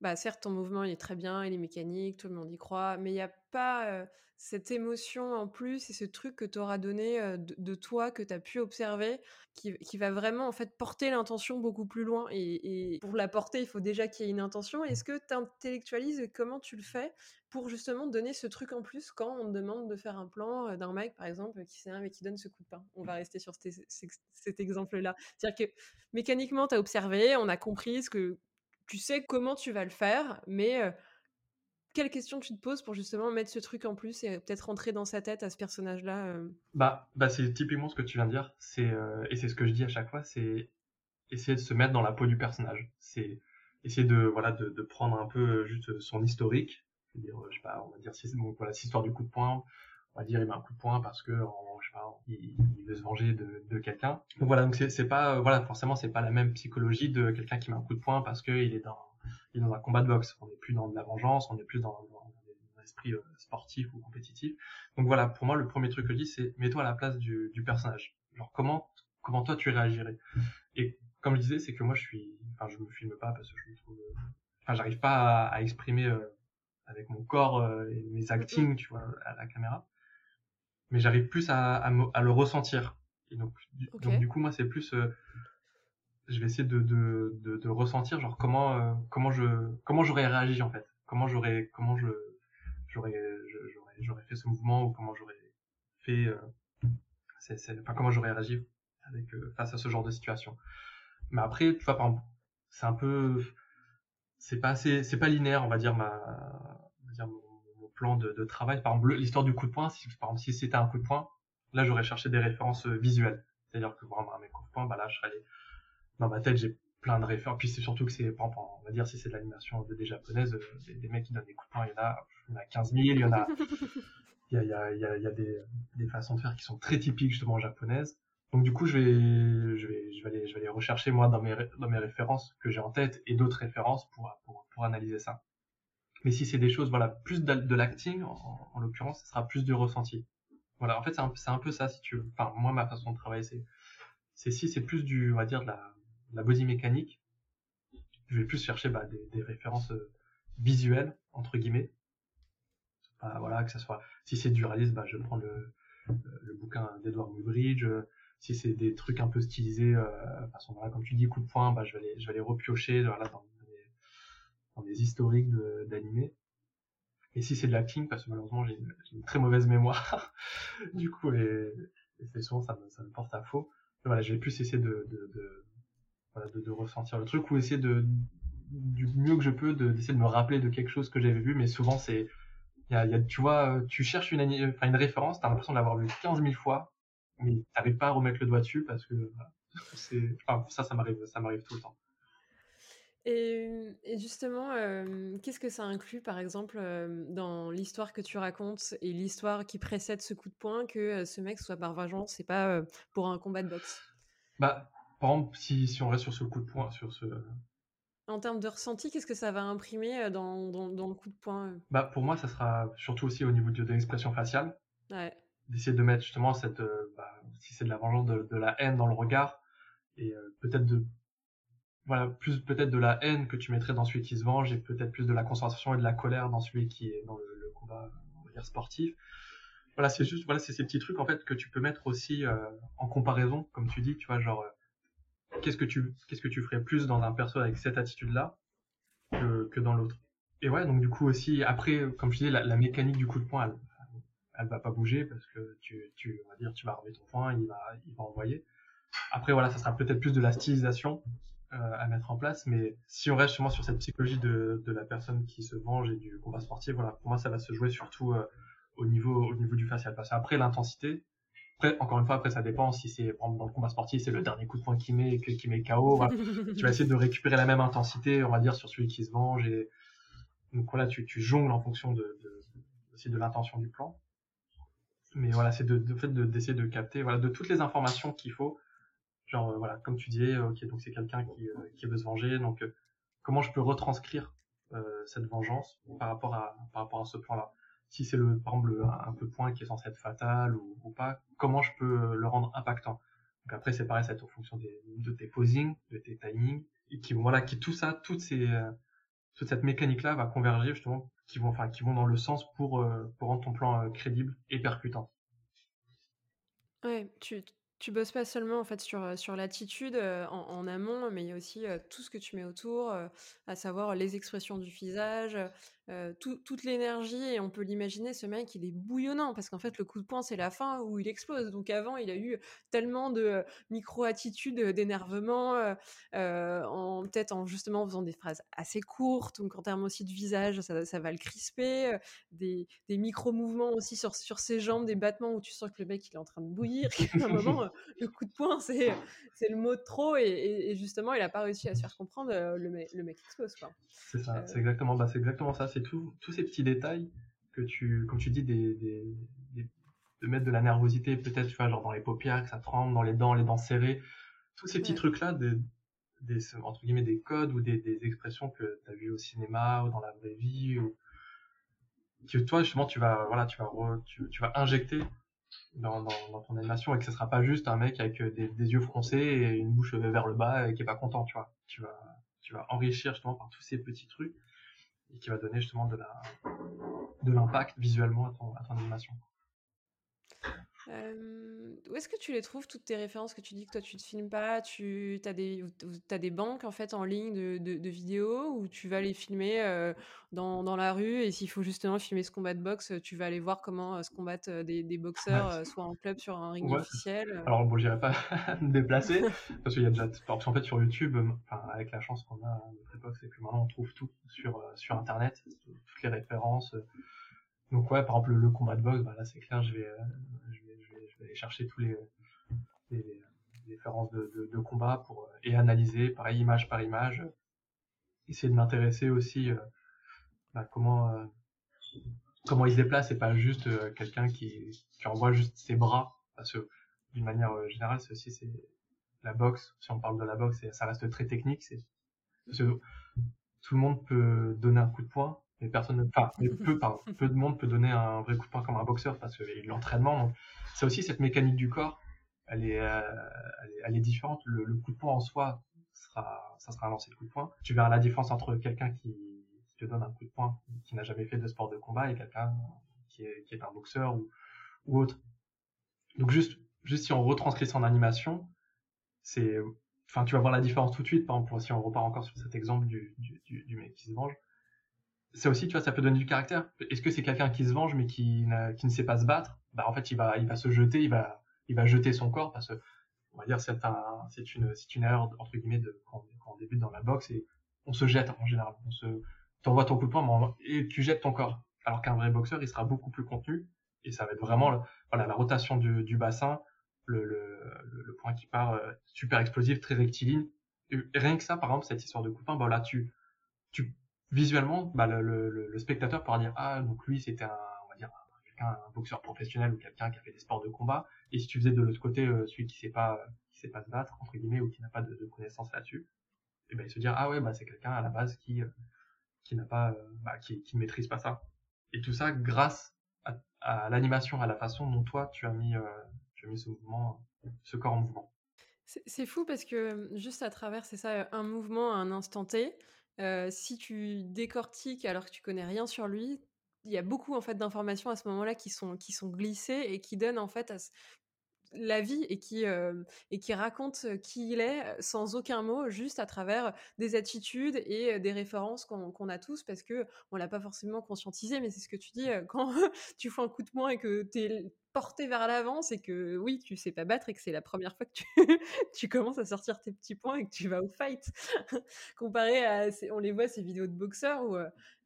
bah certes ton mouvement il est très bien il est mécanique tout le monde y croit mais il n'y a pas cette émotion en plus et ce truc que tu auras donné de, toi, que tu as pu observer, qui, va vraiment en fait porter l'intention beaucoup plus loin. Et, pour la porter, il faut déjà qu'il y ait une intention. Est-ce que tu intellectualises comment tu le fais pour justement donner ce truc en plus quand on te demande de faire un plan d'un mec, par exemple, qui sait mais qui donne ce coup de pain? On va rester sur cet exemple-là. C'est-à-dire que mécaniquement, tu as observé, on a compris ce que tu sais comment tu vas le faire, mais quelle question tu te poses pour justement mettre ce truc en plus et peut-être rentrer dans sa tête à ce personnage-là euh Bah, bah c'est typiquement ce que tu viens de dire. C'est euh, et c'est ce que je dis à chaque fois, c'est essayer de se mettre dans la peau du personnage. C'est essayer de voilà de, prendre un peu euh, juste son historique. Dire, je sais pas, on va dire si voilà, histoire du coup de poing. On va dire il met un coup de poing parce que je sais pas, il, veut se venger de, de quelqu'un. Donc voilà, donc c'est pas voilà forcément c'est pas la même psychologie de quelqu'un qui met un coup de poing parce qu'il est dans il est dans un combat de boxe. On n'est plus dans de la vengeance, on n'est plus dans, un esprit euh, sportif ou compétitif. Donc voilà, pour moi, le premier truc que je dis, c'est mets-toi à la place du, personnage. Genre comment comment toi tu réagirais? Et comme je disais, c'est que moi je suis, enfin je me filme pas parce que je me trouve, enfin j'arrive pas à, exprimer euh, avec mon corps euh, et mes actings, tu vois, à la caméra. Mais j'arrive plus à, à, le ressentir. Et donc, donc du coup moi c'est plus je vais essayer de, de, de, ressentir genre comment euh, comment je comment j'aurais réagi en fait. Comment j'aurais comment je j'aurais j'aurais fait ce mouvement ou comment j'aurais fait euh, c'est, enfin comment j'aurais réagi avec euh, face à ce genre de situation. Mais après tu vois par exemple c'est un peu c'est pas assez c'est pas linéaire on va dire ma on va dire mon, plan de, de, travail par exemple l'histoire du coup de poing si par exemple si c'était un coup de poing là j'aurais cherché des références visuelles c'est à dire que vraiment mes coups de poing bah là je serais dans ma tête, j'ai plein de références. Puis c'est surtout que c'est, on va dire, si c'est de l'animation de japonaise, euh, des, mecs qui donnent des coups de poing, il y en a, il y en a 15 000, il y en a, il y a, il y a, il y a, il y a des, des, façons de faire qui sont très typiques justement japonaises. Donc du coup, je vais, je vais, je vais aller, je vais aller rechercher moi dans mes, dans mes références que j'ai en tête et d'autres références pour, pour, pour analyser ça. Mais si c'est des choses, voilà, plus de, l'acting, en, en l'occurrence, ce sera plus du ressenti. Voilà, en fait, c'est un, un, peu ça, si tu veux. Enfin, moi, ma façon de travailler, c'est, c'est si c'est plus du, on va dire, de la, la body mécanique, je vais plus chercher bah, des, références euh, visuelles entre guillemets. voilà, que ça soit si c'est du réalisme, bah, je prends le, le, bouquin d'Edward Muybridge. Si c'est des trucs un peu stylisés, euh, façon voilà, comme tu dis, coup de poing, bah, je vais les, je vais les repiocher dans, des, historiques d'animés. Et si c'est de l'acting, parce que malheureusement j'ai une, très mauvaise mémoire, du coup, et, c'est souvent ça me, porte à faux. voilà, je vais plus essayer de, ressentir le truc ou essayer du mieux que je peux d'essayer de, me rappeler de quelque chose que j'avais vu mais souvent c'est tu vois tu cherches une enfin, une référence t'as l'impression de l'avoir vu 15 000 fois mais t'arrives pas à remettre le doigt dessus parce que ça ça m'arrive tout le temps Et, justement, qu'est-ce que ça inclut, par exemple, dans l'histoire que tu racontes et l'histoire qui précède ce coup de poing, que ce mec soit par vengeance c'est pas pour un combat de boxe? Bah, par exemple, si, si on reste sur ce coup de poing, sur ce, en termes de ressenti, qu'est-ce que ça va imprimer dans, dans, le coup de poing bah, Pour moi, ça sera surtout aussi au niveau de, l'expression faciale. D'essayer de mettre justement cette, bah, si c'est de la vengeance, de, la haine dans le regard, et peut-être de voilà, plus peut-être de la haine que tu mettrais dans celui qui se venge et peut-être plus de la concentration et de la colère dans celui qui est dans le, combat on va dire sportif. Voilà, c'est juste voilà, c'est ces petits trucs en fait que tu peux mettre aussi en comparaison, comme tu dis, tu vois, genre qu'est-ce que tu qu'est-ce que tu ferais plus dans un perso avec cette attitude là que, que dans l'autre. Et ouais donc du coup aussi après comme je disais la, mécanique du coup de poing elle, elle va pas bouger parce que tu, tu on va dire tu vas remettre ton poing il va il va envoyer. Après voilà ça sera peut-être plus de la stylisation euh, à mettre en place mais si on reste justement sur cette psychologie de, de la personne qui se venge et du combat sportif voilà pour moi ça va se jouer surtout euh, au niveau au niveau du facial parce qu'après l'intensité après, encore une fois, après, ça dépend si c'est, dans le combat sportif, c'est le dernier coup de poing qui met, qui met KO. tu vas essayer de récupérer la même intensité, on va dire, sur celui qui se venge. Et... Donc voilà, tu, tu jongles en fonction de, de, aussi de l'intention du plan. Mais voilà, c'est de, de fait d'essayer de, capter, voilà, de toutes les informations qu'il faut. Genre, euh, voilà, comme tu disais, ok, donc c'est quelqu'un qui, euh, qui veut se venger. Donc, euh, comment je peux retranscrire cette vengeance par rapport à, par rapport à ce plan-là? Si c'est le par exemple un peu point qui est censé être fatal ou, pas, comment je peux le rendre impactant? Donc après c'est pareil, c'est en fonction de tes posings, de tes timings, et qui voilà, qui tout ça, toutes ces euh, toute cette mécanique là va converger justement, qui vont enfin qui vont dans le sens pour euh, pour rendre ton plan euh, crédible et percutant. Ouais, tu tu bosses pas seulement en fait sur, sur l'attitude en, amont, mais il y a aussi tout ce que tu mets autour, à savoir les expressions du visage, toute l'énergie. Et on peut l'imaginer, ce mec, il est bouillonnant parce qu'en fait, le coup de poing, c'est la fin où il explose. Donc avant, il a eu tellement de micro-attitudes d'énervement, en peut-être en justement faisant des phrases assez courtes. Donc en termes aussi de visage, ça, ça va le crisper. des, des micro-mouvements aussi sur, sur ses jambes, des battements où tu sens que le mec, il est en train de bouillir. à un moment, le coup de poing, c'est, c'est le mot de trop. Et, justement, il n'a pas réussi à se faire comprendre. Euh, le, mec, le mec explose. C'est ça, euh. c'est exactement, bah, c'est exactement ça. C'est tous ces petits détails que tu, comme tu dis, des, des, de mettre de la nervosité, peut-être, tu vois, genre dans les paupières, que ça tremble, dans les dents, les dents serrées. Tous ces petits trucs-là, des, des, entre guillemets, des codes ou des, des expressions que tu as vues au cinéma ou dans la vraie vie, ou que toi, justement, tu vas, voilà, tu vas, tu, tu vas injecter dans, dans, ton animation et que ce sera pas juste un mec avec euh, des, des, yeux froncés et une bouche vers le bas et qui est pas content, tu vois. Tu vas, tu vas enrichir justement par tous ces petits trucs et qui va donner justement de la, de l'impact visuellement à ton, à ton animation. Euh, où est-ce que tu les trouves, toutes tes références que tu dis que toi tu te filmes pas? Tu as des, as des banques en fait en ligne de, de, vidéos où tu vas les filmer euh, dans, dans, la rue et s'il faut justement filmer ce combat de boxe, tu vas aller voir comment euh, se combattent des, des boxeurs, soit en club, sur un ring officiel. Alors bon, j'irai pas me déplacer parce qu'il y a déjà. Parce qu'en fait, sur YouTube, avec la chance qu'on a à notre époque, c'est que maintenant on trouve tout sur, sur internet, toutes les références. Donc ouais, par exemple le, combat de boxe, bah là c'est clair, je vais, aller chercher tous les, les, références de, combat pour euh, et analyser pareil image par image. Essayer de m'intéresser aussi euh, bah, comment euh, comment il se déplace et pas juste quelqu'un qui, qui envoie juste ses bras. Parce que d'une manière générale c'est aussi c'est la boxe. Si on parle de la boxe ça reste très technique c'est tout le monde peut donner un coup de poing mais personne enfin peu, peu de monde peut donner un vrai coup de poing comme un boxeur parce que l'entraînement c'est aussi cette mécanique du corps, elle est, euh, elle, est différente. Le, coup de poing en soi, sera, ça sera un lancer de coup de poing. Tu verras la différence entre quelqu'un qui, te donne un coup de poing, qui n'a jamais fait de sport de combat, et quelqu'un qui est, qui est un boxeur ou, ou autre. Donc juste, juste si on retranscrit son animation, c'est, enfin, tu vas voir la différence tout de suite. Par exemple, si on repart encore sur cet exemple du, du, du, mec qui se venge, c'est aussi, tu vois, ça peut donner du caractère. Est-ce que c'est quelqu'un qui se venge mais qui, qui ne sait pas se battre? Bah, en fait, il va, il va se jeter, il va, il va jeter son corps parce que, on va dire, c'est c'est une, c'est une erreur, entre guillemets, de, quand, quand, on débute dans la boxe et on se jette en général. On se, t'envoies ton coup de poing et tu jettes ton corps. Alors qu'un vrai boxeur, il sera beaucoup plus contenu et ça va être vraiment, voilà, la rotation du, du bassin, le, le, le, point qui part euh, super explosif, très rectiligne rien que ça, par exemple, cette histoire de copain, bah là, tu, tu visuellement, bah, le, spectateur pourra dire ah donc lui c'était un, on va dire un boxeur professionnel ou quelqu'un qui a fait des sports de combat. Et si tu faisais de l'autre côté euh, celui qui sait pas, qui sait pas se battre entre guillemets ou qui n'a pas de, connaissances là-dessus, et ben il se dire ah ouais bah c'est quelqu'un à la base qui euh, qui n'a pas, euh, bah, qui, ne maîtrise pas ça. Et tout ça grâce à, à l'animation, à la façon dont toi tu as mis, tu as mis ce mouvement, ce corps en mouvement. C'est fou parce que juste à travers, c'est ça, un mouvement à un instant T, si tu décortiques alors que tu connais rien sur lui, il y a beaucoup en fait d'informations à ce moment-là qui sont qui sont glissées et qui donnent en fait à la vie et qui euh, et qui raconte qui il est sans aucun mot, juste à travers des attitudes et des références qu'on a tous parce que on l'a pas forcément conscientisé, mais c'est ce que tu dis quand tu fais un coup de poing et que tu es porté vers l'avant, c'est que oui, tu sais pas battre et que c'est la première fois que tu, tu commences à sortir tes petits points et que tu vas au fight. Comparé à, on les voit ces vidéos de boxeurs où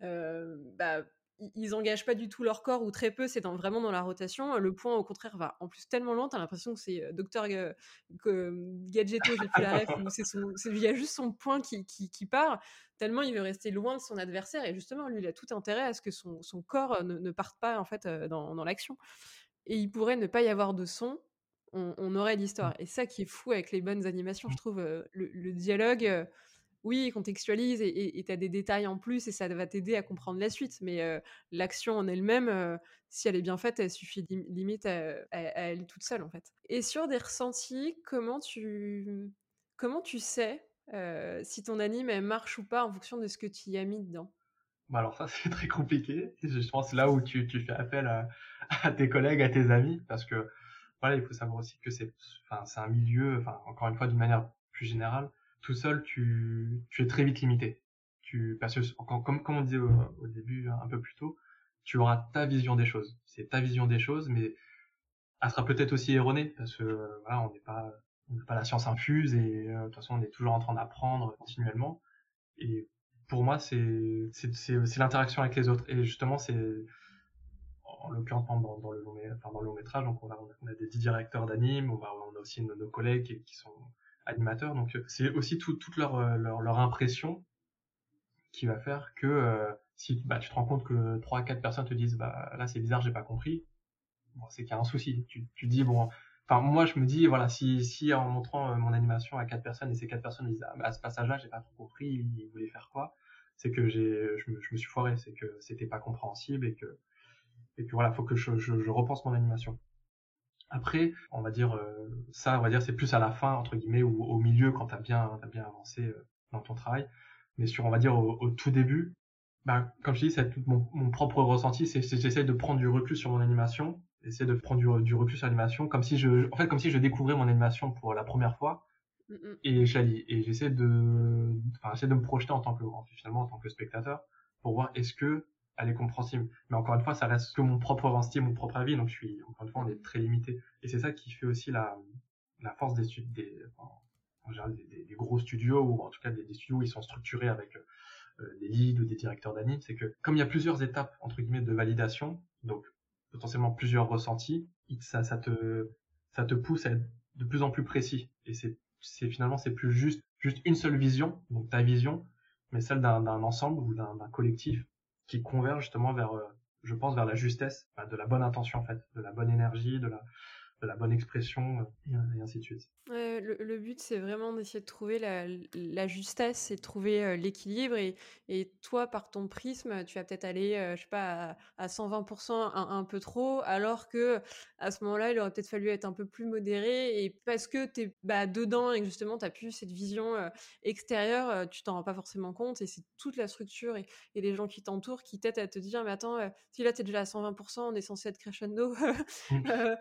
euh, bah, ils engagent pas du tout leur corps ou très peu, c'est dans, vraiment dans la rotation. Le point, au contraire, va en plus tellement lent, t'as l'impression que c'est Docteur Gadgeto, j'ai plus la ref, il y a juste son point qui, qui, part, tellement il veut rester loin de son adversaire, et justement, lui, il a tout intérêt à ce que son, son corps ne, parte pas, en fait, dans, dans l'action. Et il pourrait ne pas y avoir de son, on, aurait l'histoire. Mmh. Et ça qui est fou avec les bonnes animations, je mmh. trouve, le, le, dialogue oui, contextualise et tu as des détails en plus et ça va t'aider à comprendre la suite. Mais l'action en elle-même, si elle est bien faite, elle suffit limite à, elle toute seule en fait. Et sur des ressentis, comment tu, comment tu sais si ton anime marche ou pas en fonction de ce que tu y as mis dedans? Bah alors ça c'est très compliqué. Je pense là où tu, tu fais appel à, à, tes collègues, à tes amis, parce que voilà, il faut savoir aussi que c'est, un milieu, encore une fois d'une manière plus générale, tout seul, tu, es très vite limité. Parce que, comme, on disait au, début, un peu plus tôt, tu auras ta vision des choses. C'est ta vision des choses, mais elle sera peut-être aussi erronée, parce que, voilà, on n'est pas, pas la science infuse, et euh, de toute façon, on est toujours en train d'apprendre continuellement. Et pour moi, c'est, l'interaction avec les autres. Et justement, c'est, en l'occurrence, dans, dans, le long, dans le long métrage, donc on a, on a des directeurs d'anime, on, a aussi nos, collègues qui sont animateurs. Donc euh, c'est aussi toute leur, euh, leur, leur, impression qui va faire que euh, si bah, tu te rends compte que trois quatre personnes te disent bah là c'est bizarre j'ai pas compris, bon, c'est qu'il y a un souci. Tu, tu dis bon, enfin moi je me dis voilà si si en montrant mon animation à quatre personnes et ces quatre personnes disent ah, bah, à ce passage-là j'ai pas trop compris, ils voulaient faire quoi, c'est que j'ai je me, je me suis foiré, c'est que c'était pas compréhensible et que et que voilà faut que je, je, je repense mon animation. Après, on va dire euh, ça, on va dire c'est plus à la fin entre guillemets ou au milieu quand t'as bien as bien avancé euh, dans ton travail. Mais sur on va dire au, tout début, bah, comme je dis, c'est tout mon, mon, propre ressenti, c'est j'essaie de prendre du recul sur mon animation, essayer de prendre du, du recul sur l'animation, comme si je, en fait, comme si je découvrais mon animation pour la première fois, mm, et j'allie et j'essaie de, enfin, j'essaie de me projeter en tant que, finalement, en tant que spectateur, pour voir est-ce que elle est compréhensible. Mais encore une fois, ça reste que mon propre ressenti, mon propre avis, donc je suis, encore une fois, on est très limité. Et c'est ça qui fait aussi la, force des, des, en général, des, gros studios, ou en tout cas des, studios où ils sont structurés avec euh, des leads ou des directeurs d'anime, c'est que comme il y a plusieurs étapes, entre guillemets, de validation, donc potentiellement plusieurs ressentis, ça, te, pousse à être de plus en plus précis. Et c'est, finalement, c'est plus juste une seule vision, donc ta vision, mais celle d'un, ensemble ou d'un, collectif qui converge justement vers, euh, je pense, vers la justesse, de la bonne intention en fait, de la bonne énergie, de la, de la bonne expression, euh, et, ainsi de suite. Le, but, c'est vraiment d'essayer de trouver la, la, justesse et de trouver euh, l'équilibre. Et, et, toi, par ton prisme, tu vas peut-être aller, euh, je sais pas, à, 120% un, un, peu trop, alors que à ce moment-là, il aurait peut-être fallu être un peu plus modéré. Et parce que tu es bah, dedans et que justement, tu as plus cette vision extérieure, tu t'en rends pas forcément compte. Et c'est toute la structure et, et les gens qui t'entourent qui t'aident à te dire, mais attends, si là, tu es déjà à 120%, on est censé être crescendo. Mmh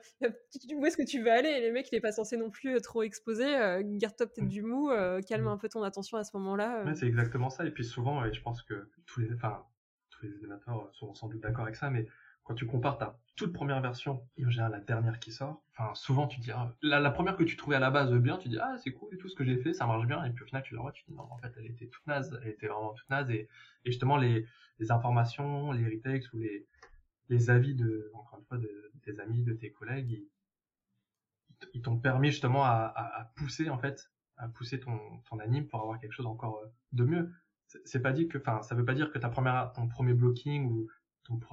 où est-ce que tu veux aller Les mecs, il est pas censé non plus trop exposé. Euh, garde-toi peut-être du mou, euh, calme un peu ton attention à ce moment-là. Euh. c'est exactement ça. Et puis souvent, et je pense que tous les, enfin, tous les animateurs sont sans doute d'accord avec ça, mais quand tu compares ta toute première version et en général la dernière qui sort, enfin souvent tu dis ah, la, première que tu trouvais à la base bien, tu dis ah c'est cool et tout ce que j'ai fait, ça marche bien et puis au final tu la vois, tu dis non en fait elle était toute naze, elle était vraiment toute naze et, et justement les, les informations, les retakes ou les les avis de encore une fois de, de tes amis, de tes collègues, ils, ils t'ont permis justement à, pousser en fait à pousser ton, ton anime pour avoir quelque chose encore de mieux. C'est pas dit que, enfin, ça veut pas dire que ta première, ton premier blocking ou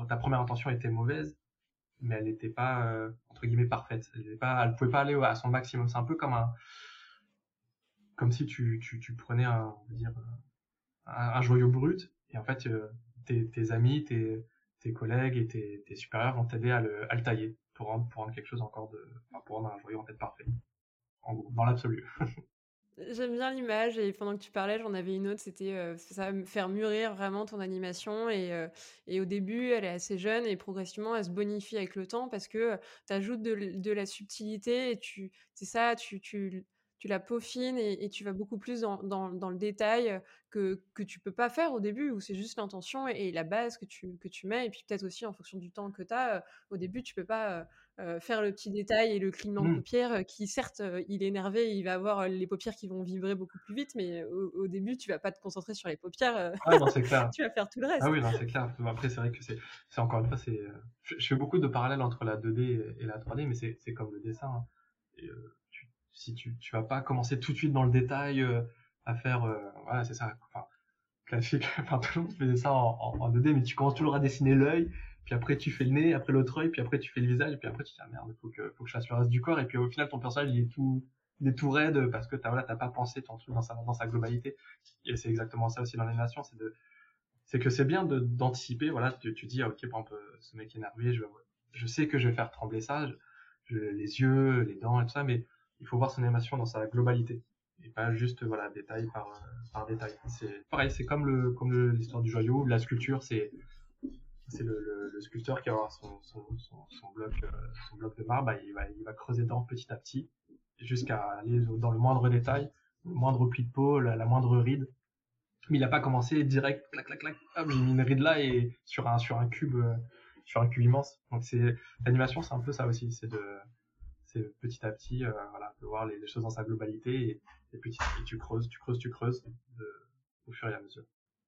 ta première intention était mauvaise, mais elle n'était pas entre guillemets parfaite. Elle, elle pouvait pas aller à son maximum. C'est un peu comme un, comme si tu, tu, prenais un, dire, un, joyau brut et en fait tes, tes amis, tes, tes collègues et tes, supérieurs vont t'aider à le tailler pour rendre, quelque chose encore de, pour rendre un joyau en fait parfait. En gros, dans l'absolu. J'aime bien l'image et pendant que tu parlais, j'en avais une autre, c'était euh, ça faire mûrir vraiment ton animation et, euh, et, au début, elle est assez jeune et progressivement, elle se bonifie avec le temps parce que tu ajoutes de, de, la subtilité et tu c'est ça, tu, tu tu la peaufines et, tu vas beaucoup plus dans, dans, le détail que, que tu peux pas faire au début, où c'est juste l'intention et, la base que tu, que tu mets. Et puis peut-être aussi en fonction du temps que tu as, au début, tu peux pas faire le petit détail et le clignement de mmh. paupières qui, certes, il est énervé, il va avoir les paupières qui vont vibrer beaucoup plus vite, mais au, début, tu vas pas te concentrer sur les paupières. Ah non, c'est clair. tu vas faire tout le reste. Ah oui, non, c'est clair. Après, c'est vrai que c'est encore une fois, c'est je, fais beaucoup de parallèles entre la 2D et la 3D, mais c'est comme le dessin. Hein. Et, si tu tu vas pas commencer tout de suite dans le détail euh, à faire euh, voilà c'est ça. Enfin tout le monde fait ça en, en, 2D mais tu commences toujours à dessiner l'œil puis après tu fais le nez après l'autre œil puis après tu fais le visage puis après tu dis ah merde faut que faut que je fasse le reste du corps. Et puis au final ton personnage il est tout il est tout raide parce que t'as voilà t'as pas pensé ton truc dans sa dans sa globalité. Et c'est exactement ça aussi dans l'animation c'est de c'est que c'est bien d'anticiper voilà tu, tu dis ah, ok ce mec est énervé je je sais que je vais faire trembler ça les yeux les dents et tout ça mais il faut voir son animation dans sa globalité et pas juste voilà détail par détail. C'est pareil, c'est comme le comme l'histoire du joyau, la sculpture, c'est c'est le, sculpteur qui va avoir son, son, son, bloc euh, son bloc de marbre, bah, il va il va creuser dedans petit à petit jusqu'à aller dans le moindre détail, le moindre pli de peau, la, moindre ride. Mais il a pas commencé direct clac clac clac, hop, j'ai mis une ride là et sur un sur un cube euh, sur un cube immense. Donc c'est l'animation, c'est un peu ça aussi, c'est de c'est petit à petit, euh, voilà, de voir les, choses dans sa globalité et, petit à petit tu creuses, tu creuses, tu creuses au fur et à mesure.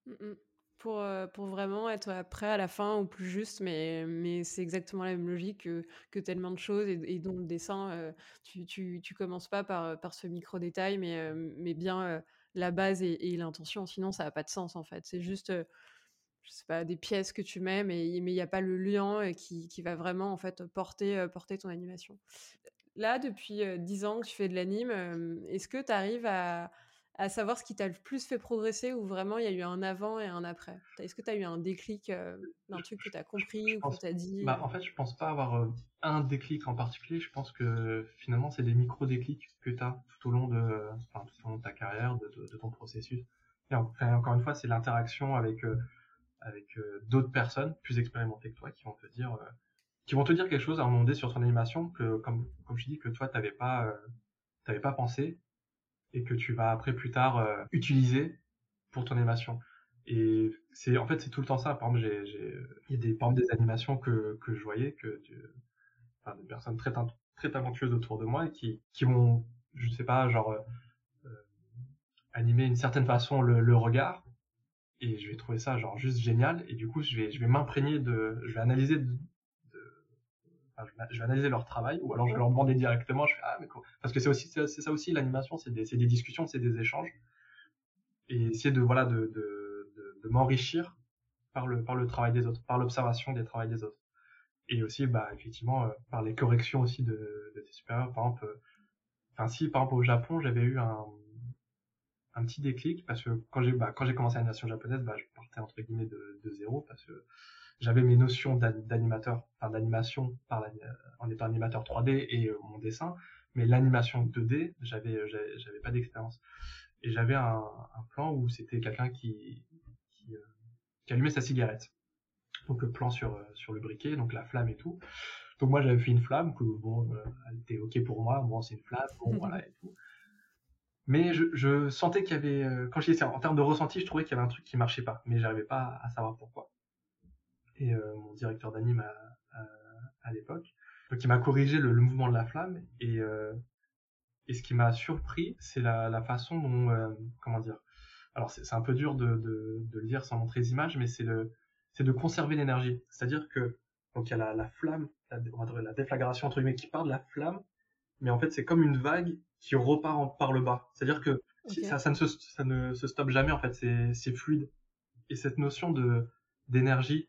Mm, mm. Pour, euh, pour vraiment être prêt à la fin ou plus juste, mais, mais c'est exactement la même logique que, que tellement de choses et, et dont le dessin, euh, tu, tu, tu, commences pas par, par ce micro détail, mais, mais bien la base et, l'intention, sinon ça n'a pas de sens en fait. C'est juste je sais pas, des pièces que tu mets, mais il n'y a pas le lien qui, qui, va vraiment en fait porter, porter ton animation. Là, depuis dix ans que tu fais de l'anime, est-ce que tu arrives à, à, savoir ce qui t'a le plus fait progresser ou vraiment il y a eu un avant et un après? Est-ce que tu as eu un déclic d'un truc que tu as compris ou que tu as dit bah, En fait, je pense pas avoir un déclic en particulier. Je pense que finalement, c'est des micro-déclics que tu as tout au long de, enfin, tout au long de ta carrière, de, de, ton processus. Et encore une fois, c'est l'interaction avec avec d'autres personnes plus expérimentées que toi qui vont te dire qui vont te dire quelque chose à donné sur ton animation que comme comme je dis que toi t'avais pas euh, t'avais pas pensé et que tu vas après plus tard euh, utiliser pour ton animation. Et c'est en fait c'est tout le temps ça. Par exemple j'ai il y a des par des animations que que je voyais que enfin, des personnes très très talentueuses autour de moi qui qui vont je sais pas genre euh, euh animer une certaine façon le, le regard et je vais trouver ça genre juste génial. Et du coup je vais je vais m'imprégner de je vais analyser de, je vais analyser leur travail ou alors je vais leur demander directement je fais ah mais quoi parce que c'est aussi c'est ça aussi l'animation c'est des, des discussions c'est des échanges. Et essayer de voilà de de, de, de m'enrichir par le par le travail des autres par l'observation des travaux des autres. Et aussi bah effectivement euh, par les corrections aussi de, de tes supérieurs. Par exemple euh, enfin si par exemple au Japon j'avais eu un un petit déclic parce que quand j'ai bah, quand j'ai commencé l'animation japonaise bah je partais entre guillemets de, de zéro parce que j'avais mes notions d'animateur, enfin d'animation par en étant animateur 3D et euh, mon dessin, mais l'animation 2D, j'avais j'avais pas d'expérience. Et j'avais un, un, plan où c'était quelqu'un qui qui, euh, qui, allumait sa cigarette. Donc le plan sur euh, sur le briquet, donc la flamme et tout. Donc moi j'avais fait une flamme que bon, elle était ok pour moi, bon c'est une flamme, bon voilà et tout. Mais je, je sentais qu'il y avait, quand j'y en termes de ressenti, je trouvais qu'il y avait un truc qui marchait pas, mais j'arrivais pas à savoir pourquoi et euh, mon directeur d'anime à, à, à l'époque. Donc il m'a corrigé le, le, mouvement de la flamme et, euh, et ce qui m'a surpris, c'est la, la, façon dont, euh, comment dire, alors c'est un peu dur de, de, de, le dire sans montrer les images, mais c'est le, c'est de conserver l'énergie. C'est-à-dire que donc il y a la, la flamme, la, la déflagration entre guillemets qui part de la flamme, mais en fait, c'est comme une vague qui repart par le bas. C'est-à-dire que ça, ça, ne se, ça ne se stoppe jamais, en fait, c'est fluide. Et cette notion de d'énergie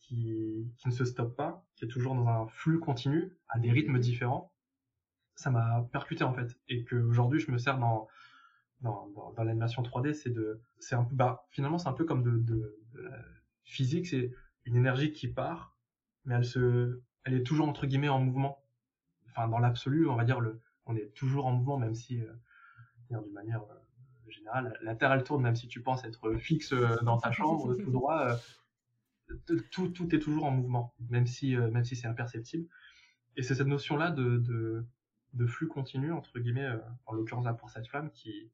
qui, qui ne se stoppe pas, qui est toujours dans un flux continu, à des rythmes différents, ça m'a percuté en fait. Et qu'aujourd'hui, je me sers dans, dans, dans, l'animation 3D, c'est de, c'est un peu, bah, finalement, c'est un peu comme de, de, la physique, c'est une énergie qui part, mais elle se, elle est toujours entre guillemets en mouvement. Enfin, dans l'absolu, on va dire le, on est toujours en mouvement, même si, euh, d'une manière euh, générale, la Terre elle tourne, même si tu penses être fixe euh, dans ta chambre, tout droit, euh, tout, tout est toujours en mouvement, même si, même si c'est imperceptible. Et c'est cette notion-là de, de, de flux continu entre guillemets, en l'occurrence là pour cette flamme qui,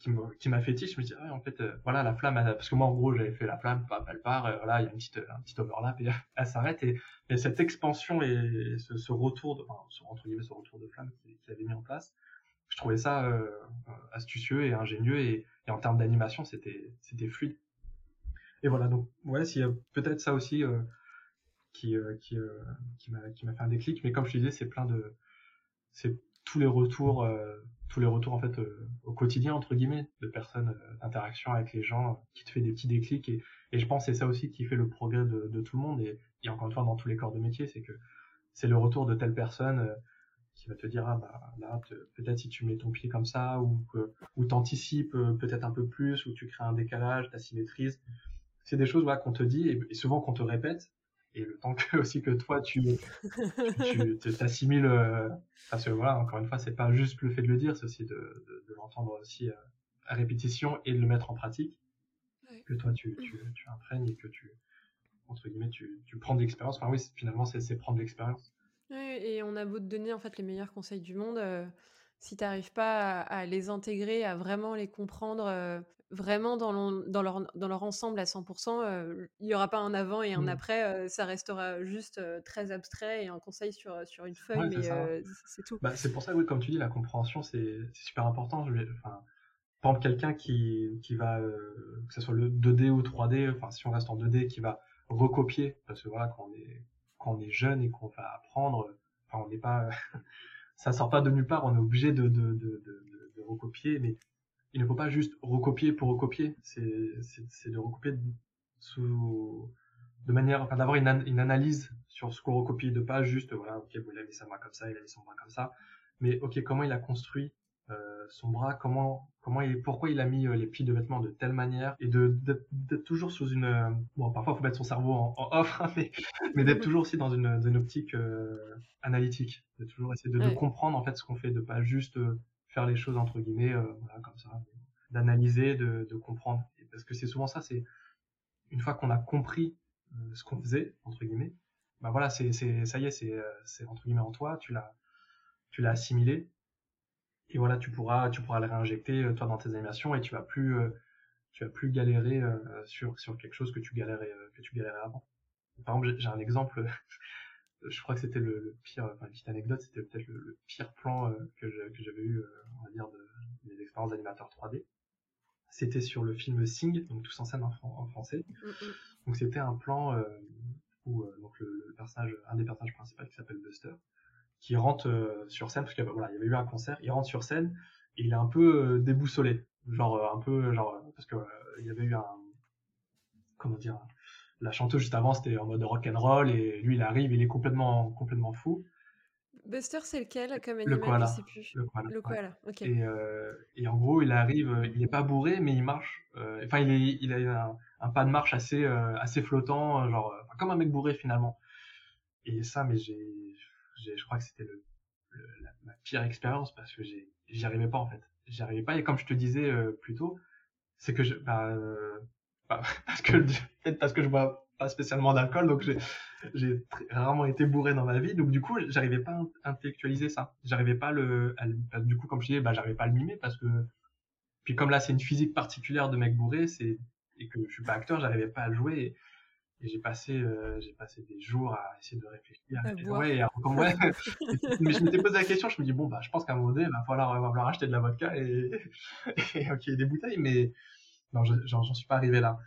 qui m'a tilt, je me dis ah, en fait euh, voilà la flamme parce que moi en gros j'avais fait la flamme elle part et voilà il y a une petite un petit overlap et elle s'arrête. Et, et, cette expansion et ce, retour de entre guillemets ce retour de flamme qu'il avait mis en place je trouvais ça euh, astucieux et ingénieux et, en termes d'animation c'était c'était fluide. Et voilà donc ouais s'il y a peut-être ça aussi euh, qui euh, qui qui m'a qui fait un déclic mais comme je disais c'est plein de c'est tous les retours tous les retours en fait euh, quotidien entre guillemets de personnes euh, d'interaction avec les gens euh, qui te fait des petits déclics et, je pense c'est ça aussi qui fait le progrès de, tout le monde. Et, encore une fois dans tous les corps de métier c'est que c'est le retour de telle personne qui va te dire ah bah là peut-être si tu mets ton pied comme ça ou ou t'anticipes peut-être un peu plus ou tu crées un décalage symétrise. C'est des choses voilà, qu'on te dit et, souvent qu'on te répète et le temps que aussi que toi tu tu t'assimiles euh, parce que voilà encore une fois c'est pas juste le fait de le dire c'est aussi de, de, de l'entendre aussi euh, à répétition et de le mettre en pratique. Que toi tu, tu, tu imprègnes et que tu entre guillemets tu, tu prends de l'expérience. Enfin oui finalement c'est prendre de l'expérience. Et on a beau te donner en fait les meilleurs conseils du monde euh, si tu n'arrives pas à, à, les intégrer à vraiment les comprendre vraiment dans, dans, leur, dans leur ensemble à 100%, il n'y aura pas un avant et un mmh. après, ça restera juste très abstrait et un conseil sur, sur une feuille, mais c'est tout. Bah, c'est pour ça, oui, comme tu dis, la compréhension, c'est super important. Je enfin, par exemple, quelqu'un qui, qui va, que ce soit le 2D ou 3D, enfin, si on reste en 2D, qui va recopier, parce que voilà, quand on est, quand on est jeune et qu'on va apprendre, enfin, on n'est pas, ça sort pas de nulle part, on est obligé de, de, de, de, recopier, mais il ne faut pas juste recopier pour recopier, c'est de recopier sous, de manière, enfin d'avoir une, une, analyse sur ce qu'on recopie, de pas juste, voilà, ok, il a mis sa main comme ça, il a mis son bras comme ça, mais ok, comment il a construit son bras, comment, comment il, pourquoi il a mis euh, les plis de vêtements de telle manière, et de d'être toujours sous une, euh, bon, parfois il faut mettre son cerveau en, en off, hein, mais, mais d'être toujours aussi dans une, une optique euh, analytique, de toujours essayer de, de, comprendre en fait ce qu'on fait, de pas juste faire les choses entre guillemets euh, voilà, comme ça, d'analyser, de, de, comprendre. parce que c'est souvent ça, c'est une fois qu'on a compris euh, ce qu'on faisait entre guillemets, bah voilà, c'est ça y est, c'est euh, c'est entre guillemets en toi, tu l'as tu l'as assimilé et voilà, tu pourras tu pourras le réinjecter toi dans tes animations et tu vas plus tu vas plus galérer sur sur quelque chose que tu galérais que tu galérais avant. Par exemple, j'ai un exemple je crois que c'était le, pire, enfin une petite anecdote, c'était peut-être le, pire plan euh, que j'avais eu, euh, on va dire, de, mes expériences d'animateur 3D. C'était sur le film Sing, donc tous en scène en, français. Mm, mm. Donc c'était un plan euh, où donc le, personnage, un des personnages principaux qui s'appelle Buster, qui rentre sur scène parce qu'il voilà, il y avait eu un concert, il rentre sur scène et il est un peu déboussolé, genre un peu genre parce que il y avait eu un comment dire la chanteuse juste avant c'était en mode rock and roll et lui il arrive il est complètement complètement fou. Buster c'est lequel comme animal? le koala, je sais plus. Le koala, le koala. ok. Et, euh, et, en gros il arrive il est pas bourré mais il marche euh, enfin il est il a un, un, pas de marche assez euh, assez flottant genre comme un mec bourré finalement. Et ça mais j'ai je crois que c'était ma pire expérience parce que j'y arrivais pas en fait j'y arrivais pas et comme je te disais plus tôt c'est que je bah parce que peut-être parce que je bois pas spécialement d'alcool, donc j'ai rarement été bourré dans ma vie, donc du coup j'arrivais pas à intellectualiser ça, j'arrivais pas le, du coup comme je disais, bah j'arrivais pas à le mimer parce que puis comme là c'est une physique particulière de mec bourré, c'est et que je suis pas acteur, j'arrivais pas à le jouer. J'ai passé euh, j'ai passé des jours à essayer de réfléchir ouais, et, ouais. mais je m'étais posé la question je me dis bon bah je pense qu'à un moment donné il va falloir, va falloir acheter de la vodka et, et ok des bouteilles mais non, j'en suis pas arrivé là.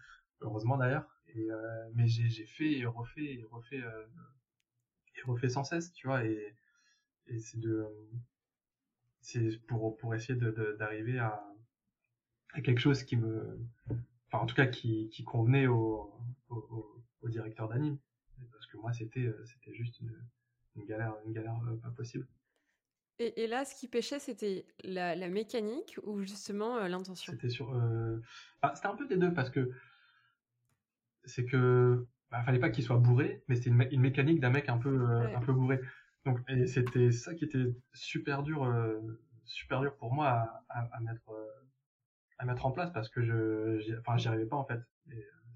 Heureusement d'ailleurs. Et, euh, mais j'ai fait et refait et refait euh, et refait sans cesse, tu vois. Et, et c'est de c'est pour pour essayer d'arriver à, à quelque chose qui me enfin en tout cas qui, qui convenait au, au, au directeur d'anime parce que moi c'était c'était juste une, une galère une galère pas possible et, et, là, ce qui pêchait, c'était la, la, mécanique ou justement euh, l'intention? C'était sur. Euh... Bah, c'était un peu des deux parce que c'est que bah, fallait pas qu'il soit bourré, mais c'était une, une, mécanique d'un mec un peu euh, un peu bourré. Donc et c'était ça qui était super dur euh, super dur pour moi à, à, à mettre euh, à mettre en place parce que je enfin j'y arrivais pas en fait.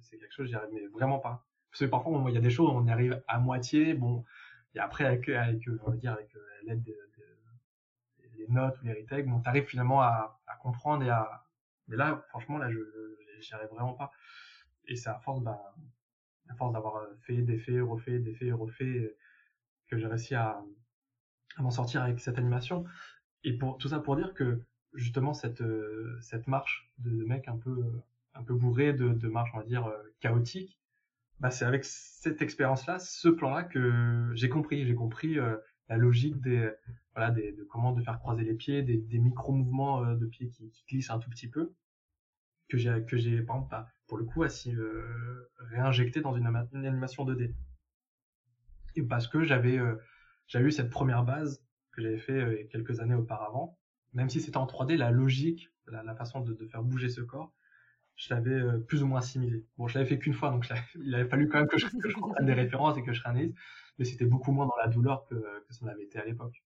C'est quelque chose j'y arrivais vraiment pas. Parce que parfois il y a des choses on y arrive à moitié bon et après avec dire avec l'aide de les notes ou les retakes, bon, t'arrives finalement à, comprendre et à. Mais là, franchement, là, je j'y arrive vraiment pas. Et c'est à force, bah, à force d'avoir fait des faits, refait, des faits, refait, que j'ai réussi à, à m'en sortir avec cette animation. Et pour tout ça pour dire que justement cette cette marche de, de mec un peu un peu bourré de, de marche on va dire chaotique bah c'est avec cette expérience là ce plan là que j'ai compris. J'ai compris euh, la logique des voilà des, de comment de faire croiser les pieds des, des micro mouvements euh, de pieds qui, qui, glissent un tout petit peu que j'ai que j'ai par exemple bah, pour le coup assis euh, réinjecté dans une, une, animation 2D et parce que j'avais euh, j'avais eu cette première base que j'avais fait euh, quelques années auparavant même si c'était en 3D la logique la, la façon de, de, faire bouger ce corps je l'avais euh, plus ou moins assimilé bon je l'avais fait qu'une fois donc il avait fallu quand même que je, que des références et que je réanalyse mais c'était beaucoup moins dans la douleur que, que ça n'avait été à l'époque.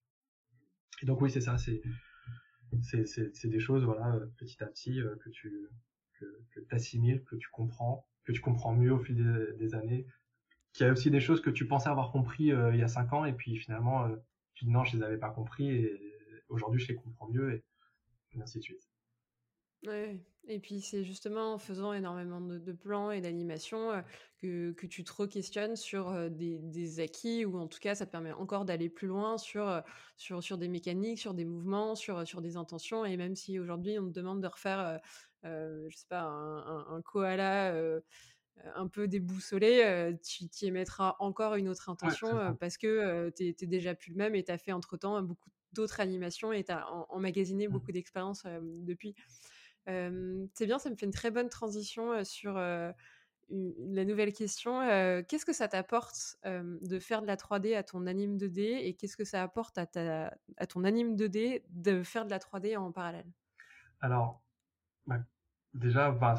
Et donc oui, c'est ça, c'est c'est des choses voilà petit à petit euh, que tu que, que t'assimiles, que tu comprends, que tu comprends mieux au fil des, des années. Qu'il y a aussi des choses que tu pensais avoir compris euh, il y a cinq ans et puis finalement euh, tu dis non, je les avais pas compris et aujourd'hui je les comprends mieux et ainsi de suite. Ouais. Et puis c'est justement en faisant énormément de, de plans et d'animations euh, que, que tu te re-questionnes sur euh, des, des, acquis ou en tout cas ça te permet encore d'aller plus loin sur, euh, sur, sur des mécaniques, sur des mouvements, sur, sur des intentions. Et même si aujourd'hui on te demande de refaire, je sais pas, un, un, un koala un peu déboussolé, tu y émettras encore une autre intention ouais, parce que tu es, déjà plus le même et tu as fait entre-temps beaucoup d'autres animations et tu as emmagasiné mmh. beaucoup d'expériences depuis. Euh, c'est bien, ça me fait une très bonne transition euh, sur euh, la nouvelle question. qu'est-ce que ça t'apporte de faire de la 3D à ton anime 2D et qu'est-ce que ça apporte à, ton anime 2D de faire de la 3D en parallèle? Alors, bah, déjà, bah,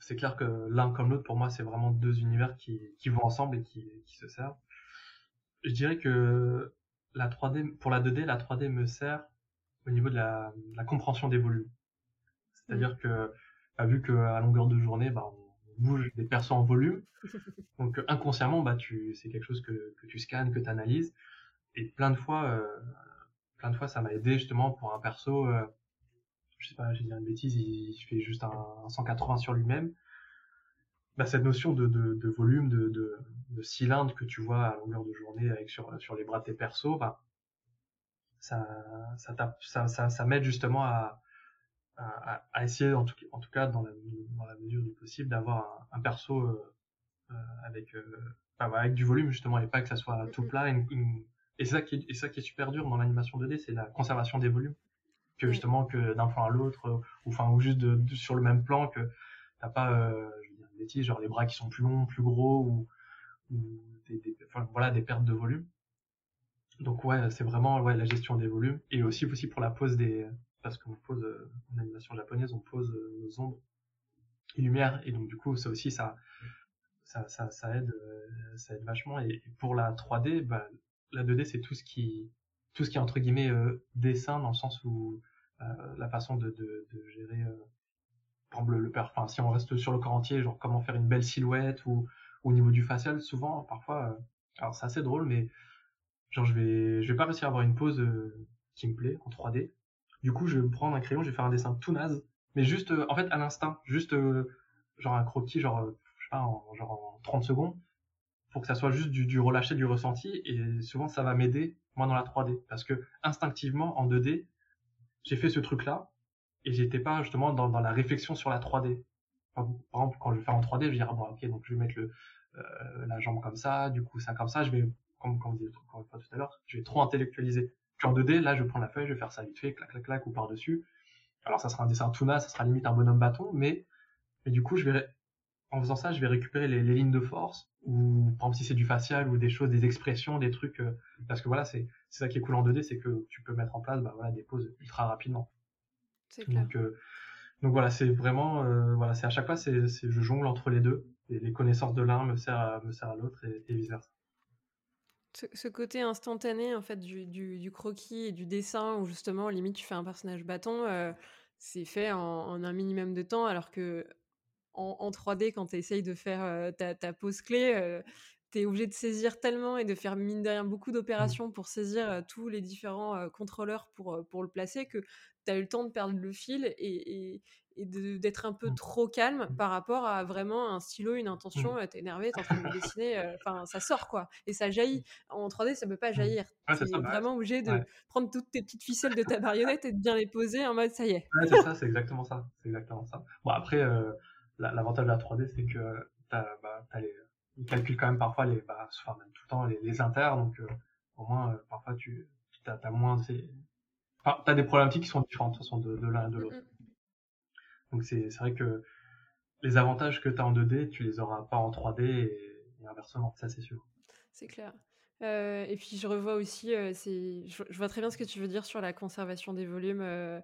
c'est clair que l'un comme l'autre, pour moi, c'est vraiment deux univers qui, qui vont ensemble et qui, qui se servent. Je dirais que la 3D, pour la 2D, la 3D me sert au niveau de la, la compréhension des volumes. C'est-à-dire mmh. que, bah, vu qu'à longueur de journée, bah, on bouge des persos en volume, donc inconsciemment, bah, tu, c'est quelque chose que, que tu scannes, que tu analyses. Et plein de fois, euh, plein de fois, ça m'a aidé justement pour un perso, euh, je sais pas, j'ai dit une bêtise, il, il fait juste un, un 180 sur lui-même. Bah, cette notion de, de, de volume, de, de, de, cylindre que tu vois à longueur de journée avec sur, sur les bras de tes persos, bah, ça, ça, ça, ça, ça m'aide justement à, à, à, essayer en tout, en tout cas dans la, dans la mesure du possible d'avoir un, un, perso euh, euh, avec euh, avec du volume justement et pas que ça soit tout plat et c'est ça qui est, et ça qui est super dur dans l'animation 2D c'est la conservation des volumes. Que justement que d'un plan à l'autre ou enfin ou juste de, de, sur le même plan que t'as pas euh, je veux dire une bêtise genre les bras qui sont plus longs plus gros ou, ou des, des, enfin, voilà des pertes de volume. Donc ouais c'est vraiment ouais la gestion des volumes et aussi aussi pour la pose des parce qu'on pose euh, en animation japonaise, on pose euh, nos ombres et lumière, et donc du coup ça aussi ça ça, aide euh, ça aide vachement. Et pour la 3D, bah, la 2D c'est tout ce qui tout ce qui est entre guillemets euh, dessin dans le sens où la façon de, gérer euh, le père, si on reste sur le corps entier, genre comment faire une belle silhouette ou, ou au niveau du facial, souvent parfois, alors c'est assez drôle, mais genre je vais je vais pas réussir à avoir une pose qui me plaît en 3D du coup, je vais prendre un crayon, je vais faire un dessin tout naze, mais juste, euh, en fait, à l'instinct, juste, euh, genre un croquis, genre, euh, je sais pas, en, genre en 30 secondes, pour que ça soit juste du, relâché, du ressenti, et souvent, ça va m'aider, moi, dans la 3D, parce que instinctivement, en 2D, j'ai fait ce truc-là, et j'étais pas justement dans, la réflexion sur la 3D. Par exemple, quand je vais faire en 3D, je vais dire, ah bon, ok, donc je vais mettre la jambe comme ça, du coup, ça comme ça, je vais, comme, comme une fois tout à l'heure, je vais trop intellectualiser. En 2D, là, je prends la feuille, je vais faire ça vite fait, clac, clac, clac, ou par-dessus. Alors ça sera un dessin tout ça sera limite un bonhomme bâton, mais, mais du coup, je vais, en faisant ça, je vais récupérer les, les lignes de force, ou par exemple si c'est du facial, ou des choses, des expressions, des trucs, euh, parce que voilà, c'est ça qui est cool en 2D, c'est que tu peux mettre en place bah, voilà, des poses ultra rapidement. C'est clair. Donc, euh, donc voilà, c'est vraiment, euh, voilà, c'est à chaque fois, c'est, je jongle entre les deux, et les connaissances de l'un me servent à, me à l'autre, et, et vice versa. Ce, côté instantané en fait du, du, croquis et du dessin où justement limite tu fais un personnage bâton, euh, c'est fait en, un minimum de temps alors que en, en 3D quand tu essayes de faire euh, ta, pose clé, euh, es obligé de saisir tellement et de faire mine de rien beaucoup Mmh. d'opérations pour saisir tous les différents contrôleurs pour, pour le placer que tu as eu le temps de perdre le fil et, et, et d'être un peu Mmh. trop calme Mmh. par rapport à vraiment un stylo, une intention, t'es énervé, t'es en train de dessiner, euh, enfin ça sort quoi, et ça jaillit. En 3D ça peut pas jaillir, Ouais, t'es bah, vraiment obligé de ouais. prendre toutes tes petites ficelles de ta marionnette et de bien les poser en mode ça y est. Ouais, c'est ça, c'est exactement ça, c'est exactement ça. Bon après, euh, l'avantage de la 3D c'est que t'as, bah, les, ils calculent quand même parfois les, bah, enfin même tout le temps les, les inters, donc euh, au moins euh, parfois tu, t'as, t'as moins ces, enfin, t'as des problématiques qui sont différentes de toute façon de, de l'un et de l'autre. Donc c'est c'est vrai que les avantages que tu as en 2D, tu les auras pas en 3D et, et inversement, ça c'est sûr. C'est clair. Euh, et puis je revois aussi, euh, je, je, vois très bien ce que tu veux dire sur la conservation des volumes. Euh,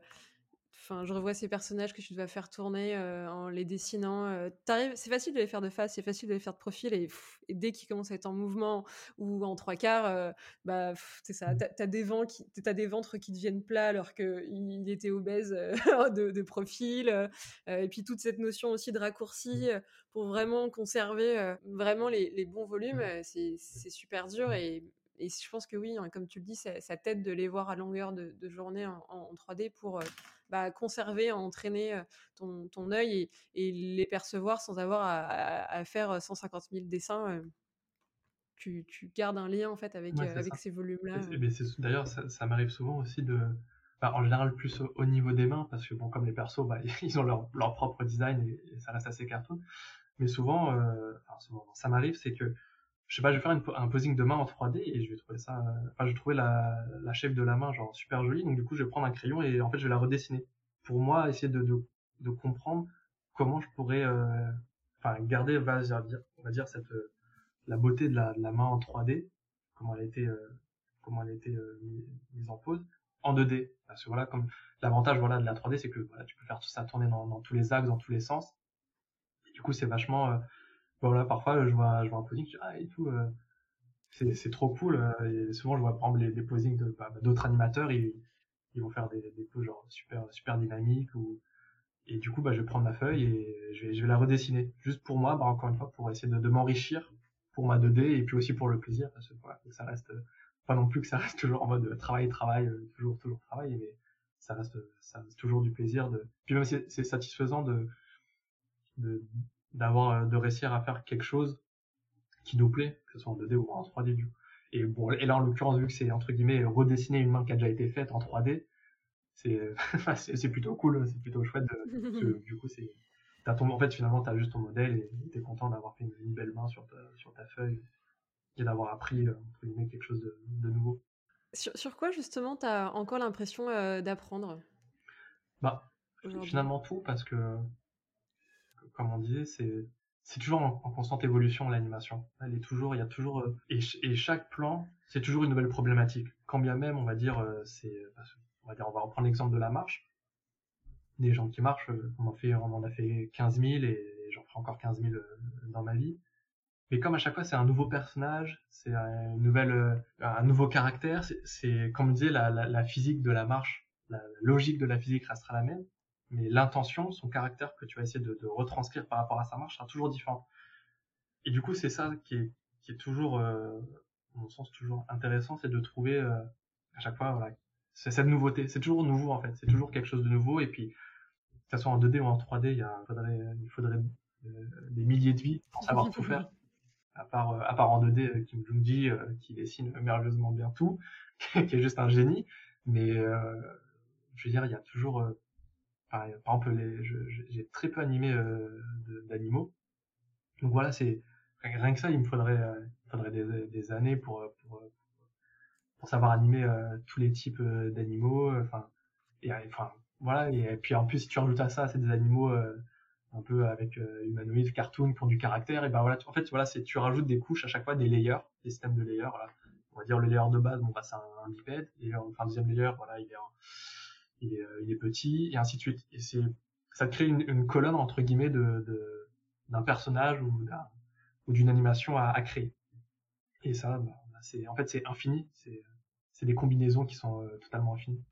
Enfin, je revois ces personnages que tu dois faire tourner euh, en les dessinant. Euh, c'est facile de les faire de face, c'est facile de les faire de profil, et, pff, et dès qu'ils commencent à être en mouvement ou en trois quarts, euh, bah c'est ça. T'as as des ventres qui deviennent plats alors qu'il était obèse euh, de, de, profil. et puis toute cette notion aussi de raccourci pour vraiment conserver vraiment les, les, bons volumes, c'est super dur et et je pense que oui, hein, comme tu le dis, ça, ça t'aide de les voir à longueur de, de journée en, en, 3D pour bah, conserver, entraîner ton, ton œil et, et, les percevoir sans avoir à, à, à, faire 150 000 dessins. Tu, tu, gardes un lien en fait avec, ouais, ces volumes-là. D'ailleurs, ça, ça m'arrive souvent aussi de. Bah, en général, plus au, au, niveau des mains, parce que bon, comme les persos, bah, ils ont leur, leur propre design et, et, ça reste assez cartoon. Mais souvent, euh, enfin, souvent ça m'arrive, c'est que je sais pas, je vais faire un posing de main en 3D et je vais trouver ça, enfin, je vais trouver la, la shape de la main genre super jolie, donc du coup, je vais prendre un crayon et en fait, je vais la redessiner. Pour moi, essayer de, de, de comprendre comment je pourrais, euh, enfin, garder, va dire, on va dire cette, euh, la beauté de la, de la main en 3D, comment elle a été, euh, comment elle a été mise, en pose, en 2D. Parce que voilà, comme l'avantage, voilà, de la 3D, c'est que voilà, tu peux faire tout ça tourner dans, tous les axes, dans tous les sens. Du coup, c'est vachement, voilà, parfois je vois, je vois un posing, je dis, ah, et tout, euh, c'est trop cool. Euh, et souvent, je vois exemple les, les posings d'autres bah, animateurs, ils, ils vont faire des, des poses genre super, super dynamiques. Ou... Et du coup, bah, je vais prendre ma feuille et je vais, je vais la redessiner. Juste pour moi, bah, encore une fois, pour essayer de, de m'enrichir pour ma 2D et puis aussi pour le plaisir, parce que voilà, ça reste, pas non plus que ça reste toujours en mode travail, travail, toujours, toujours travail, mais ça reste, ça toujours du plaisir. De... Puis même c'est satisfaisant de d'avoir de réussir à faire quelque chose qui nous plaît, que ce soit en 2D ou en 3D du coup. Et bon, et là en l'occurrence vu que c'est entre guillemets redessiner une main qui a déjà été faite en 3D, c'est c'est plutôt cool, c'est plutôt chouette. De, du coup, c'est t'as ton en fait finalement t'as juste ton modèle et t'es content d'avoir fait une, une, belle main sur ta sur ta feuille et d'avoir appris entre guillemets quelque chose de, de nouveau. Sur, sur, quoi justement t'as encore l'impression euh, d'apprendre? Bah finalement tout parce que comme on disait, c'est toujours en, constante évolution l'animation. Elle est toujours, il y a toujours euh, et, chaque plan, c'est toujours une nouvelle problématique. Quand bien même, on va dire, euh, c'est, on va reprendre l'exemple de la marche. Des gens qui marchent, euh, on en a fait 15 000 et j'en ferai encore 15 000 dans ma vie. Mais comme à chaque fois, c'est un nouveau personnage, c'est une nouvelle, un nouveau caractère. C'est, comme on disait, la, physique de la marche, la logique de la physique restera la même mais l'intention, son caractère que tu vas essayer de, retranscrire par rapport à sa marche sera toujours différent. Et du coup, c'est ça qui est, toujours, euh, mon sens, toujours intéressant, c'est de trouver euh, à chaque fois, voilà, c'est cette nouveauté. C'est toujours nouveau en fait, c'est toujours quelque chose de nouveau. Et puis, que ce soit en 2D ou en 3D, il, y a, faudrait, il faudrait euh, des milliers de vies pour savoir tout faire. À part, part en 2D, Kim Jung-ji qui dessine merveilleusement bien tout, qui est juste un génie. Mais je veux dire, il y a toujours par exemple, j'ai très peu animé euh, d'animaux. Donc voilà, c'est rien que ça, il me faudrait, euh, il faudrait des, des, années pour, pour, pour savoir animer tous les types d'animaux. Enfin, et enfin voilà. Et, puis en plus, si tu rajoutes à ça, c'est des animaux un peu avec humanoïdes, cartoon, qui ont du caractère. Et ben voilà, en fait, voilà, c'est tu rajoutes des couches à chaque fois, des layers, des systèmes de layers. On va dire le layer de base, bon bah c'est un, bipède. Et enfin deuxième layer, voilà, il est, il est, il est petit et ainsi de suite. Et c'est ça crée une, colonne entre guillemets d'un personnage ou d'une animation à, créer. Et ça, bah, c'est en fait c'est infini. C'est c'est des combinaisons qui sont euh, totalement infinies.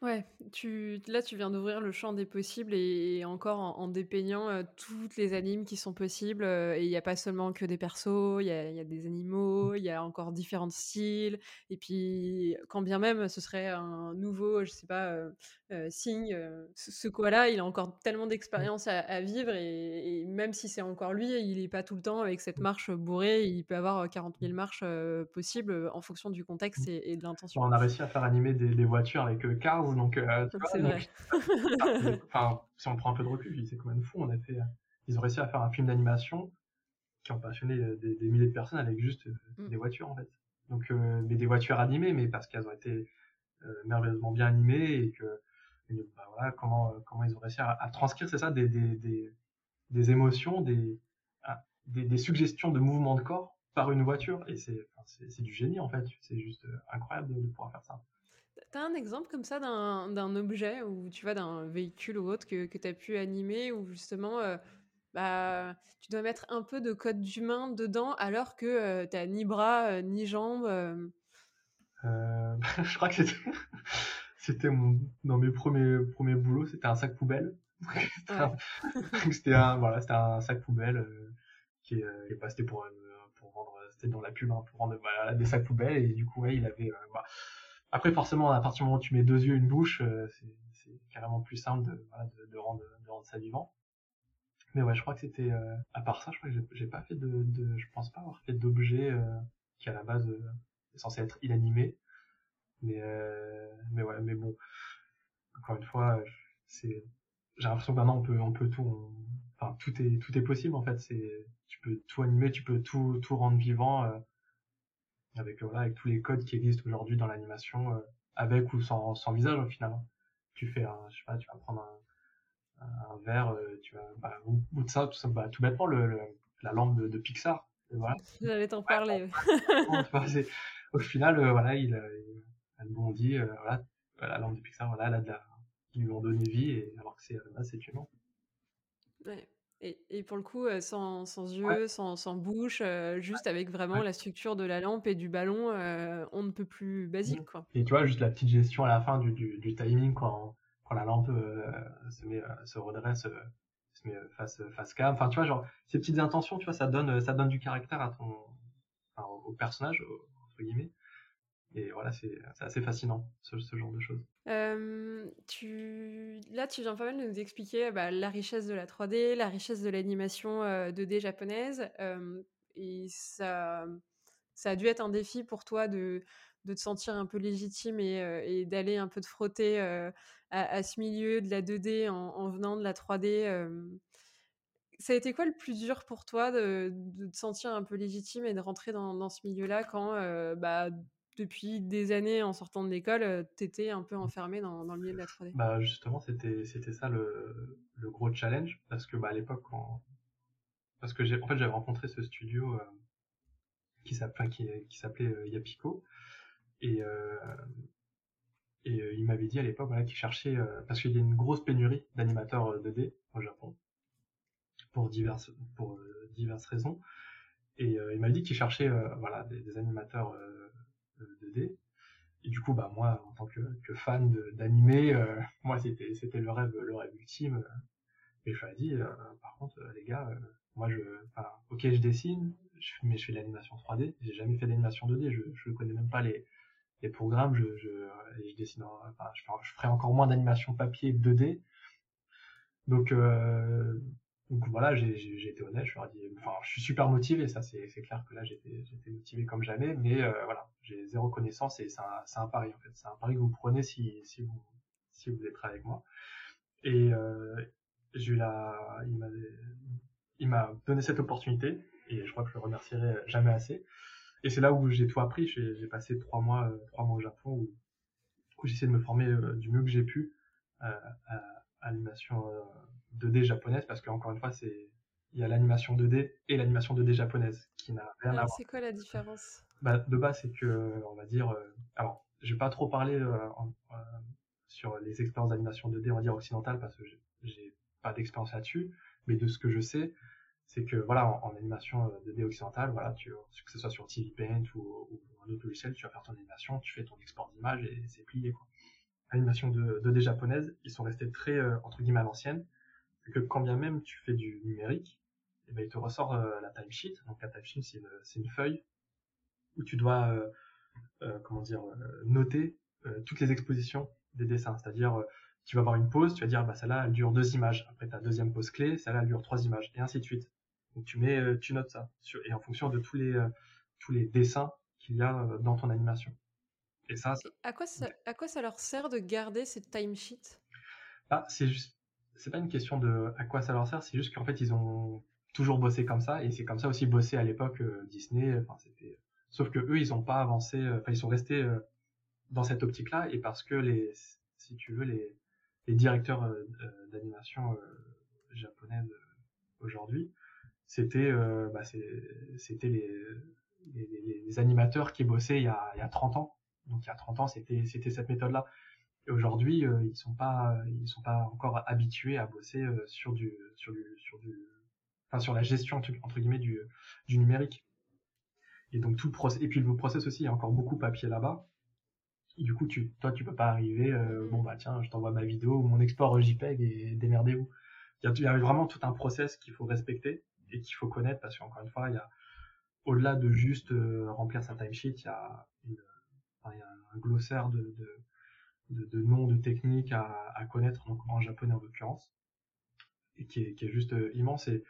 Ouais, tu, là tu viens d'ouvrir le champ des possibles et, encore en, dépeignant euh, toutes les animes qui sont possibles. Euh, et il n'y a pas seulement que des persos, il y a, y a, des animaux, il y a encore différents styles. Et puis, quand bien même ce serait un nouveau, je sais pas, euh, euh signe, ce, quoi-là, il a encore tellement d'expérience à, vivre. Et, même si c'est encore lui, il n'est pas tout le temps avec cette marche bourrée. Il peut avoir 40 000 marches possibles en fonction du contexte et, de l'intention. On a réussi à faire animer des, des voitures avec Cars donc, euh, c'est vrai. enfin, si on prend un peu de recul, c'est quand même fou. On a fait, ils ont réussi à faire un film d'animation qui ont passionné euh, des, milliers de personnes avec juste euh, mm. des voitures en fait. Donc, mais des voitures animées, mais parce qu'elles ont été merveilleusement bien animées et que bah, voilà, comment comment ils ont réussi à, transcrire, c'est ça, des, des, des, des émotions, des, ah, des, des suggestions de mouvements de corps par une voiture. Et c'est c'est du génie en fait. C'est juste incroyable de, pouvoir faire ça. T'as un exemple comme ça d'un objet ou tu vois d'un véhicule ou autre que, que tu as pu animer où justement euh, bah, tu dois mettre un peu de code d'humain dedans alors que euh, tu ni bras euh, ni jambes Je crois que c'était c'était dans mes premiers premiers boulots c'était un sac poubelle c'était un voilà c'était un sac poubelle qui est, pas c'était pour pour vendre c'était dans la pub hein, pour vendre des sacs poubelles et du coup ouais, il avait bah, après, forcément, à partir du moment où tu mets deux yeux, une bouche, euh, c'est carrément plus simple de, de, de, rendre, de rendre ça vivant. Mais ouais, je crois que c'était, euh, à part ça, je crois que j'ai pas fait de, de, je pense pas avoir fait d'objet euh, qui à la base est censé être inanimé. Mais, mais ouais, mais bon, encore une fois, c'est, j'ai l'impression que maintenant on peut, on peut tout, enfin tout est, tout est possible en fait. C'est, tu peux tout animer, tu peux tout, tout rendre vivant avec voilà, avec tous les codes qui existent aujourd'hui dans l'animation, euh, avec ou sans, sans visage au final. Hein. Tu fais, un, je sais pas, tu vas prendre un, un verre, euh, tu vas, bah, ou, de ça, tout, ça, bah, tout bêtement le, la lampe de, de Pixar. Voilà. J'allais t'en parler. au final, euh, voilà, il, il, elle bondit, voilà, la lampe de Pixar, voilà, elle a de la, ils lui ont donné vie, et, alors que c'est, là, c'est humain. Ouais. Et, et, pour le coup, sans, sans yeux, sans, sans, bouche, juste avec vraiment la structure de la lampe et du ballon, on ne peut plus basique. Mmh. Quoi. Et tu vois, juste la petite gestion à la fin du, du, du timing quand, quand la lampe se, met, se redresse, se met face, face cam. Enfin, tu vois, genre, ces petites intentions, tu vois, ça donne, ça donne du caractère à ton, enfin, au personnage, entre guillemets. Et voilà, c'est assez fascinant, ce, genre de choses. tu... Là, tu viens pas mal de nous expliquer bah, la richesse de la 3D, la richesse de l'animation 2D japonaise. et ça, ça a dû être un défi pour toi de, de te sentir un peu légitime et, d'aller un peu te frotter à, à, ce milieu de la 2D en, en venant de la 3D. ça a été quoi le plus dur pour toi de, de, te sentir un peu légitime et de rentrer dans, dans ce milieu-là quand bah, depuis des années en sortant de l'école, euh, tu étais un peu enfermé dans, le milieu de la 3D Bah justement, c'était ça le, gros challenge parce que bah à l'époque quand parce que en fait j'avais rencontré ce studio euh, qui s'appelait qui, euh, Yapiko et il m'avait dit à l'époque voilà qu'il cherchait parce qu'il y a une grosse pénurie d'animateurs 2D au Japon pour diverses pour diverses raisons et il m'a dit qu'il cherchait voilà des animateurs 2D. Et du coup, bah moi, en tant que, fan d'animé, euh, moi c'était le rêve le rêve ultime. Et je lui ai dit, euh, par contre, euh, les gars, moi je, ok, je dessine, mais je fais de l'animation 3D. J'ai jamais fait d'animation 2D. Je je connais même pas les les programmes. Je je, dessine, je ferai encore moins d'animation papier 2D. Donc donc voilà, j'ai été honnête, je leur ai dit, enfin, je suis super motivé, ça c'est clair que là j'étais motivé comme jamais, mais euh, voilà, j'ai zéro connaissance et c'est un, pari en fait, c'est un pari que vous prenez si, vous, êtes avec moi. Et euh, il m'a donné cette opportunité et je crois que je le remercierai jamais assez. et c'est là où j'ai tout appris. J'ai passé trois mois, trois mois au Japon où, où essayé de me former du mieux que j'ai pu à, à l'animation 2D japonaise parce qu'encore une fois, c'est il y a l'animation 2D et l'animation 2D japonaise qui n'a rien à voir. C'est quoi la différence? Bah, De base, c'est que, on va dire, alors, je vais pas trop parler sur les expériences d'animation 2D, on va dire occidentale, parce que j'ai pas d'expérience là-dessus, mais de ce que je sais, c'est que voilà, en, animation 2D occidentale, voilà, tu, que ce soit sur TV Paint ou, un autre logiciel, tu vas faire ton animation, tu fais ton export d'image et c'est plié quoi. Animation 2D japonaise, ils sont restés très entre guillemets à l'ancienne, c'est que quand bien même tu fais du numérique, eh ben, il te ressort la timesheet. Donc la timesheet c'est une, une, feuille où tu dois euh, euh, comment dire noter toutes les expositions des dessins. C'est-à-dire, euh, tu vas avoir une pause, tu vas dire, bah, celle-là, elle dure deux images. Après, ta deuxième pause clé, celle-là, elle dure trois images, et ainsi de suite. Donc, tu mets, euh, tu notes ça. et en fonction de tous les, euh, tous les dessins qu'il y a dans ton animation. Et ça, à quoi ça, à quoi ça leur sert de garder cette timesheet? Bah, c'est juste, c'est pas une question de à quoi ça leur sert, c'est juste qu'en fait, ils ont toujours bossé comme ça, et c'est comme ça aussi bossé à l'époque Disney. Enfin, c'était, sauf que eux, ils ont pas avancé, enfin, ils sont restés dans cette optique-là et parce que les, si tu veux, les, les directeurs euh, euh, d'animation euh, japonaises aujourd'hui, c'était bah, c'était les, les, les, animateurs qui bossaient il y, a, il y a 30 ans. Donc il y a 30 ans, c'était c'était cette méthode-là. Aujourd'hui, ils sont pas ils sont pas encore habitués à bosser sur du sur la gestion entre guillemets du numérique. Et donc tout process et puis le process aussi, il y a encore beaucoup de papier là-bas du coup, toi, tu peux pas arriver, euh, bon bah tiens, je t'envoie ma vidéo ou mon export JPEG et démerdez-vous. Il y, a, vraiment tout un process qu'il faut respecter et qu'il faut connaître parce qu'encore une fois, au-delà de juste euh, remplir sa timesheet, il y a, il y a un glossaire de, de, noms, de techniques à, connaître, en japonais en l'occurrence, et qui est, juste euh, immense. Et,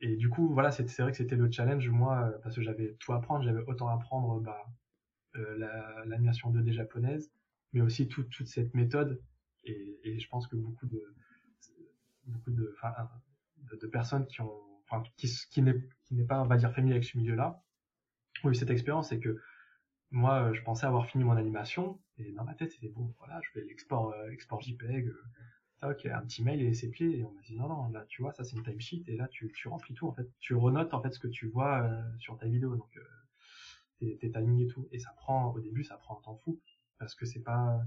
et du coup, voilà, c'est vrai que c'était le challenge, moi, parce que j'avais tout à apprendre, j'avais autant à apprendre bah, euh, l'animation 2D japonaise, mais aussi toute cette méthode. Et, et, je pense que beaucoup de beaucoup de, de, personnes qui ont, qui, qui n'est pas, on va dire, familier avec ce milieu-là, ont eu cette expérience, c'est que moi, je pensais avoir fini mon animation, et dans ma tête, c'était bon, voilà, je fais l'export, euh, export JPEG, euh, ok, un petit mail et c'est plié, et on m'a dit non, non, là, tu vois, ça c'est une timesheet, et là, tu, remplis tout, en fait, tu renotes, en fait, ce que tu vois euh, sur ta vidéo, donc, tes, timings et tout. Et ça prend, au début, ça prend un temps fou. Parce que c'est pas,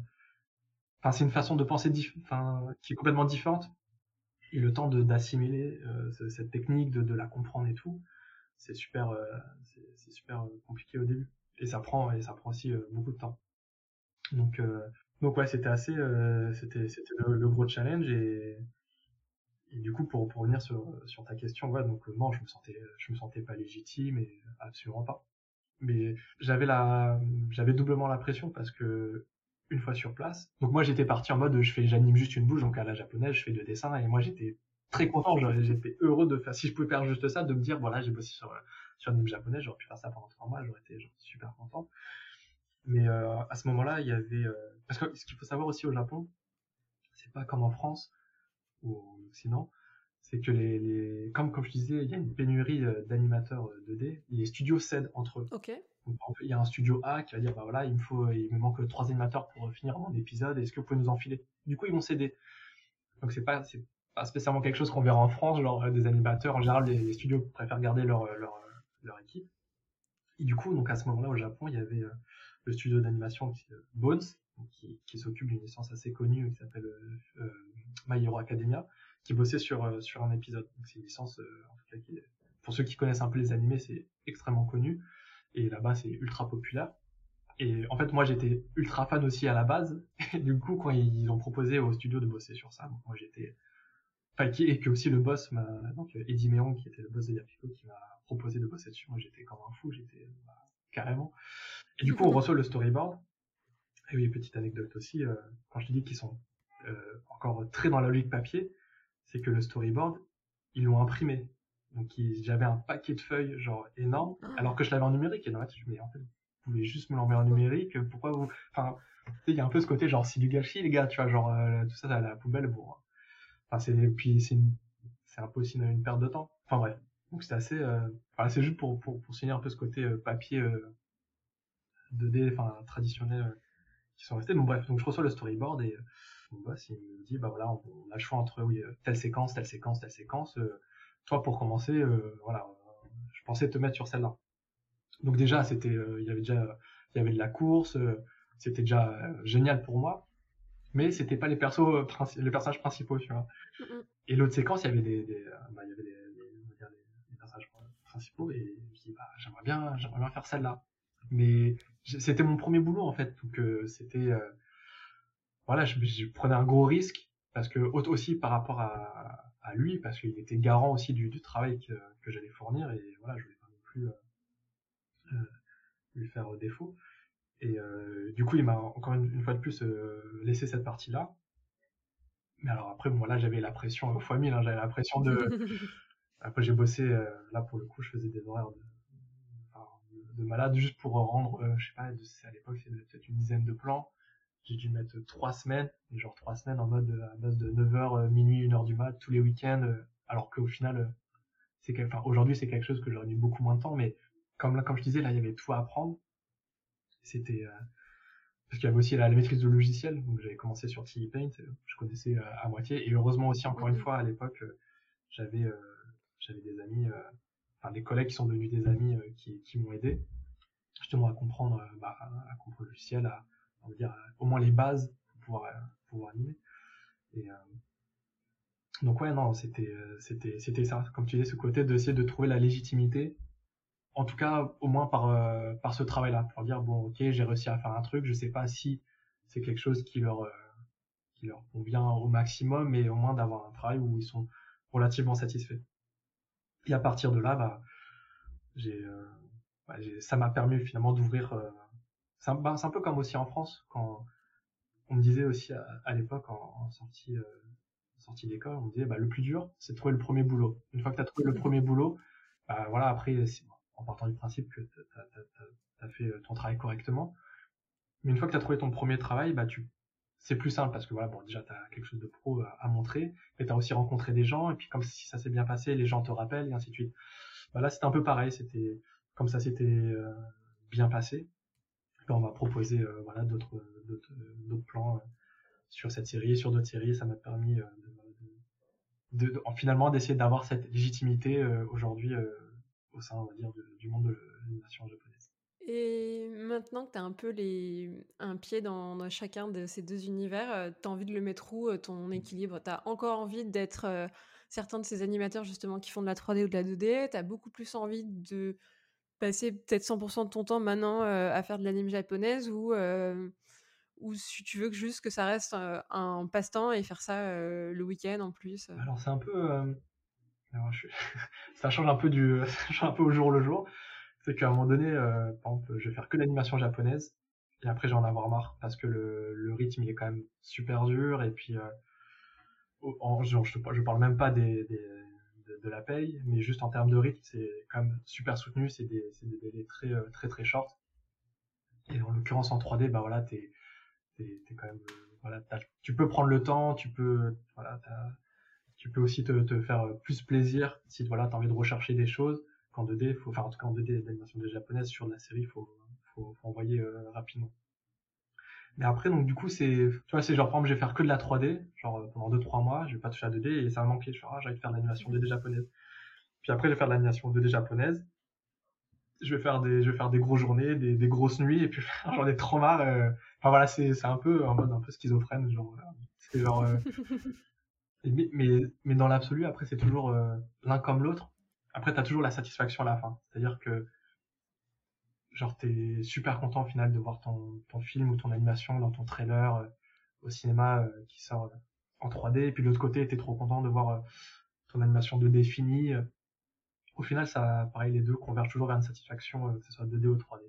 enfin, c'est une façon de penser qui est complètement différente. Et le temps d'assimiler euh, cette technique, de, de, la comprendre et tout, c'est super, euh, c'est super euh, compliqué au début. Et ça prend, et ça prend aussi beaucoup de temps. Donc, donc ouais, c'était assez, c'était, c'était le, gros challenge et, du coup, pour, pour revenir sur, sur ta question, ouais, donc non, je me sentais, je me sentais pas légitime et absolument pas mais j'avais la j'avais doublement la pression parce que une fois sur place donc moi j'étais parti en mode je fais j'anime juste une bouche donc à la japonaise je fais deux dessins et moi j'étais très content j'étais heureux de faire si je pouvais faire juste ça de me dire voilà j'ai bossé sur sur anime japonais j'aurais pu faire ça pendant trois mois j'aurais été super content mais euh, à ce moment-là il y avait euh, parce que ce qu'il faut savoir aussi au Japon c'est pas comme en France ou en Occident c'est que les, les, comme, comme je disais, il y a une pénurie euh, d'animateurs 2D. Euh, les studios cèdent entre eux. Ok. Donc, il y a un studio A qui va dire, bah voilà, il me faut, il me manque trois animateurs pour finir mon épisode. Est-ce que vous pouvez nous enfiler? Du coup, ils vont céder. Donc c'est pas, c'est pas spécialement quelque chose qu'on verra en France, genre des animateurs. En général, les, studios préfèrent garder leur, leur, leur équipe. Et du coup, donc à ce moment-là, au Japon, il y avait le studio d'animation Bones, qui, s'occupe d'une licence assez connue qui s'appelle euh, My Hero Academia qui bossait sur, euh, sur un épisode. Donc c'est une licence, euh, pour ceux qui connaissent un peu les animés, c'est extrêmement connu. Et là-bas, c'est ultra populaire. Et en fait, moi, j'étais ultra fan aussi à la base. Et du coup, quand ils ont proposé au studio de bosser sur ça, moi, j'étais... Enfin, et que aussi le boss, donc Eddie Meong, qui était le boss de Yapico, qui m'a proposé de bosser dessus. Moi, j'étais comme un fou, j'étais bah, carrément. Et du coup, on reçoit le storyboard. Et oui, petite anecdote aussi, euh, quand je te dis qu'ils sont euh, encore très dans la logique papier, c'est que le storyboard, ils l'ont imprimé. Donc j'avais un paquet de feuilles genre énorme, ah. alors que je l'avais en numérique. Et dans la tête, je me dis, en fait, vous pouvez juste me l'envoyer en numérique. Pourquoi vous... Enfin, il y a un peu ce côté genre, c'est du gâchis, les gars, tu vois, genre, euh, tout ça à la poubelle, bon. Enfin, c'est, puis c'est une... c'est un peu aussi une, perte de temps. Enfin bref. Donc c'était assez, enfin, c'est juste pour, pour, pour signer un peu ce côté papier 2D, enfin traditionnel qui sont restés. Donc bref, donc je reçois le storyboard et mon boss il me dit bah voilà, on, a le choix entre oui telle séquence, telle séquence, telle séquence. toi pour commencer, voilà, je pensais te mettre sur celle-là. Donc déjà c'était, il y avait déjà, il y avait de la course, c'était déjà génial pour moi mais c'était pas les persos les personnages principaux tu vois et l'autre séquence il y avait des, des bah, il y avait personnages et je bah j'aimerais bien j'aimerais bien faire celle-là mais c'était mon premier boulot en fait donc c'était voilà je, prenais un gros risque parce que aussi par rapport à, lui parce qu'il était garant aussi du, travail que, j'allais fournir et voilà je voulais pas non plus euh, lui faire défaut et euh, du coup, il m'a encore une, fois de plus euh, laissé cette partie-là. Mais alors après, bon, là, j'avais la pression fois mille. Hein, j'avais la pression de. après, j'ai bossé. Euh, là, pour le coup, je faisais des horaires de, de, malade juste pour rendre. je sais pas, à l'époque, c'était peut-être une dizaine de plans. J'ai dû mettre trois semaines, genre trois semaines en mode à base de 9h, minuit, 1h du mat, tous les week-ends. alors qu'au final, c'est enfin, aujourd'hui, c'est quelque chose que j'aurais mis beaucoup moins de temps. Mais comme là, comme je disais, là, il y avait tout à apprendre c'était euh, parce qu'il y avait aussi la, maîtrise de logiciel, donc j'avais commencé sur TI Paint, euh, je connaissais euh, à moitié, et heureusement aussi encore une mhm. fois à l'époque j'avais j'avais des amis, enfin des collègues qui sont devenus des amis qui, qui m'ont aidé justement à comprendre, bah, à comprendre le logiciel, à, on dire au moins les bases pour pouvoir pouvoir animer. Et donc ouais non c'était c'était c'était ça, comme tu disais ce côté d'essayer de trouver la légitimité en tout cas au moins par euh, par ce travail là pour dire bon ok j'ai réussi à faire un truc je sais pas si c'est quelque chose qui leur euh, qui leur convient au maximum mais au moins d'avoir un travail où ils sont relativement satisfaits et à partir de là bah euh, bah, ça m'a permis finalement d'ouvrir bah, c'est un, peu comme aussi en France quand on me disait aussi à, l'époque en, sortie sortie d'école on me disait le plus dur c'est de trouver le premier boulot une fois que tu as trouvé le premier boulot voilà après en partant du principe que tu as, fait euh, ton travail correctement. Mais une fois que tu as trouvé ton premier travail, bah tu c'est plus simple parce que voilà, bon, déjà tu as quelque chose de pro à, montrer, mais tu as aussi rencontré des gens et puis comme si ça s'est bien passé, les gens te rappellent et ainsi de suite. Bah là, c'était un peu pareil, c'était comme ça s'était euh, bien passé. On m'a proposé euh, voilà d'autres plans sur cette série, sur d'autres séries, ça m'a permis de, finalement d'essayer d'avoir cette légitimité aujourd'hui au sein, on va dire, du monde de l'animation japonaise. Et maintenant que tu as un peu les, un pied dans, chacun de ces deux univers, euh, tu as envie de le mettre où euh, ton équilibre? Tu as encore envie d'être euh, certains de ces animateurs justement qui font de la 3D ou de la 2D Tu as beaucoup plus envie de passer peut-être 100% de ton temps maintenant à faire de l'anime japonaise ou, ou si tu veux que juste que ça reste un passe-temps et faire ça le week-end en plus Alors c'est un peu ça change un peu du, un peu au jour le jour. C'est qu'à un moment donné, euh, je vais faire que l'animation japonaise et après j'en avoir marre parce que le, rythme il est quand même super dur et puis euh, je, je, parle même pas des, des de, la paye, mais juste en termes de rythme, c'est quand même super soutenu, c'est des, délais très euh, très très short. Et en l'occurrence en 3D, bah voilà, t'es quand même voilà, tu peux prendre le temps, tu peux voilà, tu peux aussi te, te faire plus plaisir si voilà, tu as envie de rechercher des choses. Qu'en 2D, faut, enfin en tout cas en 2D, l'animation de japonaise sur la série, il faut, faut, faut, envoyer euh, rapidement. Mais après, donc du coup, c'est, tu vois, c'est genre, par exemple, je vais faire que de la 3D, genre euh, pendant 2-3 mois, je vais pas toucher à 2D et ça va manquer. Je vais ah, j'ai envie de faire de l'animation 2D japonaise. Puis après, je vais faire de l'animation 2D japonaise. Je vais faire des, je vais faire des grosses journées, des, des grosses nuits, et puis j'en ai trop marre. Euh... Enfin voilà, c'est, c'est un peu en mode un peu schizophrène, genre, c'est genre, euh, mais, mais, dans l'absolu, après, c'est toujours euh, l'un comme l'autre. Après, tu as toujours la satisfaction à la fin. C'est-à-dire que, genre, tu es super content au final de voir ton, film ou ton animation dans ton trailer euh, au cinéma euh, qui sort en 3D. Et puis de l'autre côté, tu es trop content de voir ton animation 2D finie. Au final, ça, pareil, les deux convergent toujours vers une satisfaction, que ce soit 2D ou 3D.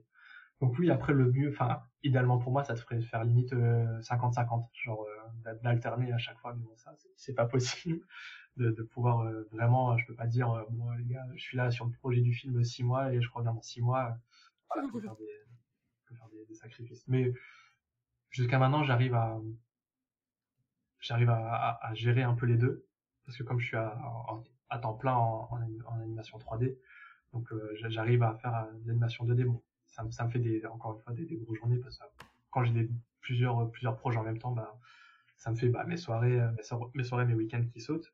Donc oui, après le mieux, enfin idéalement pour moi, ça te ferait faire limite 50-50, euh, genre euh, d'alterner à chaque fois, mais bon ça c'est pas possible de, pouvoir euh, vraiment, je peux pas dire bon les gars, je suis là sur le projet du film six mois et je reviens dans six mois, voilà, faut faire des, sacrifices. Mais jusqu'à maintenant, j'arrive à j'arrive à, gérer un peu les deux parce que comme je suis à, temps plein en, animation 3D. Donc j'arrive à faire l'animation 2D. Bon, ça, me fait des, encore une fois des, des grosses journées parce que quand j'ai plusieurs, plusieurs projets en même temps, bah, ça me fait bah, mes soirées, mes soirées, mes week-ends qui sautent.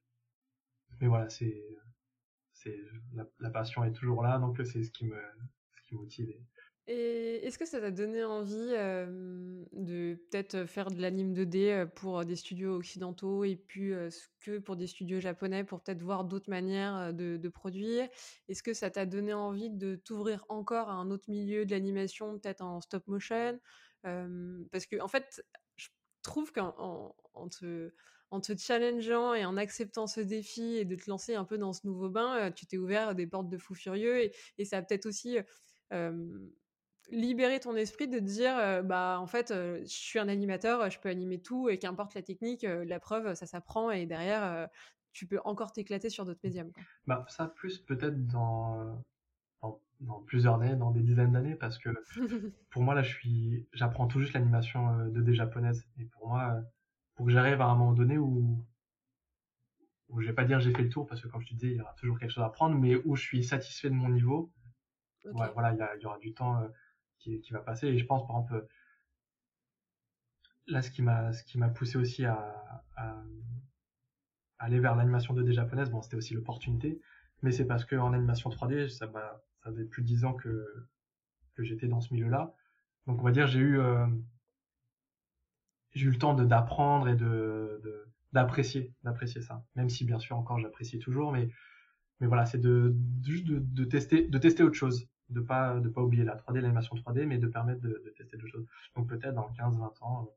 Mais voilà, c'est, la, passion est toujours là, donc c'est ce qui me, ce motive. Et est-ce que ça t'a donné envie de peut-être faire de l'anime 2D pour des studios occidentaux et puis ce que pour des studios japonais pour peut-être voir d'autres manières de, de produire? Est-ce que ça t'a donné envie de t'ouvrir encore à un autre milieu de l'animation, peut-être en stop motion? Parce que en fait, je trouve qu'en en, te, en te challengeant et en acceptant ce défi et de te lancer un peu dans ce nouveau bain, tu t'es ouvert des portes de fou furieux et, et ça a peut-être aussi libérer ton esprit de dire bah en fait je suis un animateur je peux animer tout et qu'importe la technique la preuve ça s'apprend et derrière tu peux encore t'éclater sur d'autres médiums bah ça plus peut-être dans, dans, plusieurs années dans des dizaines d'années parce que pour moi là je suis j'apprends tout juste l'animation 2D japonaise et pour moi pour que j'arrive à un moment donné où où je vais pas dire j'ai fait le tour parce que comme je te disais il y aura toujours quelque chose à apprendre mais où je suis satisfait de mon niveau voilà il y, y, aura du temps qui, va passer. Et je pense, par exemple, là, ce qui m'a, ce qui m'a poussé aussi à, aller vers l'animation 2D japonaise, bon, c'était aussi l'opportunité, mais c'est parce qu'en animation 3D, ça, ça faisait plus de 10 ans que, que j'étais dans ce milieu-là. Donc, on va dire, j'ai eu, euh, j'ai eu le temps d'apprendre et de, d'apprécier, d'apprécier ça. Même si, bien sûr, encore, j'apprécie toujours, mais, mais voilà, c'est de, juste de, de, tester, de tester autre chose de pas de pas oublier la 3D, l'animation 3D, mais de permettre de, de tester d'autres choses. Donc peut-être dans 15-20 ans,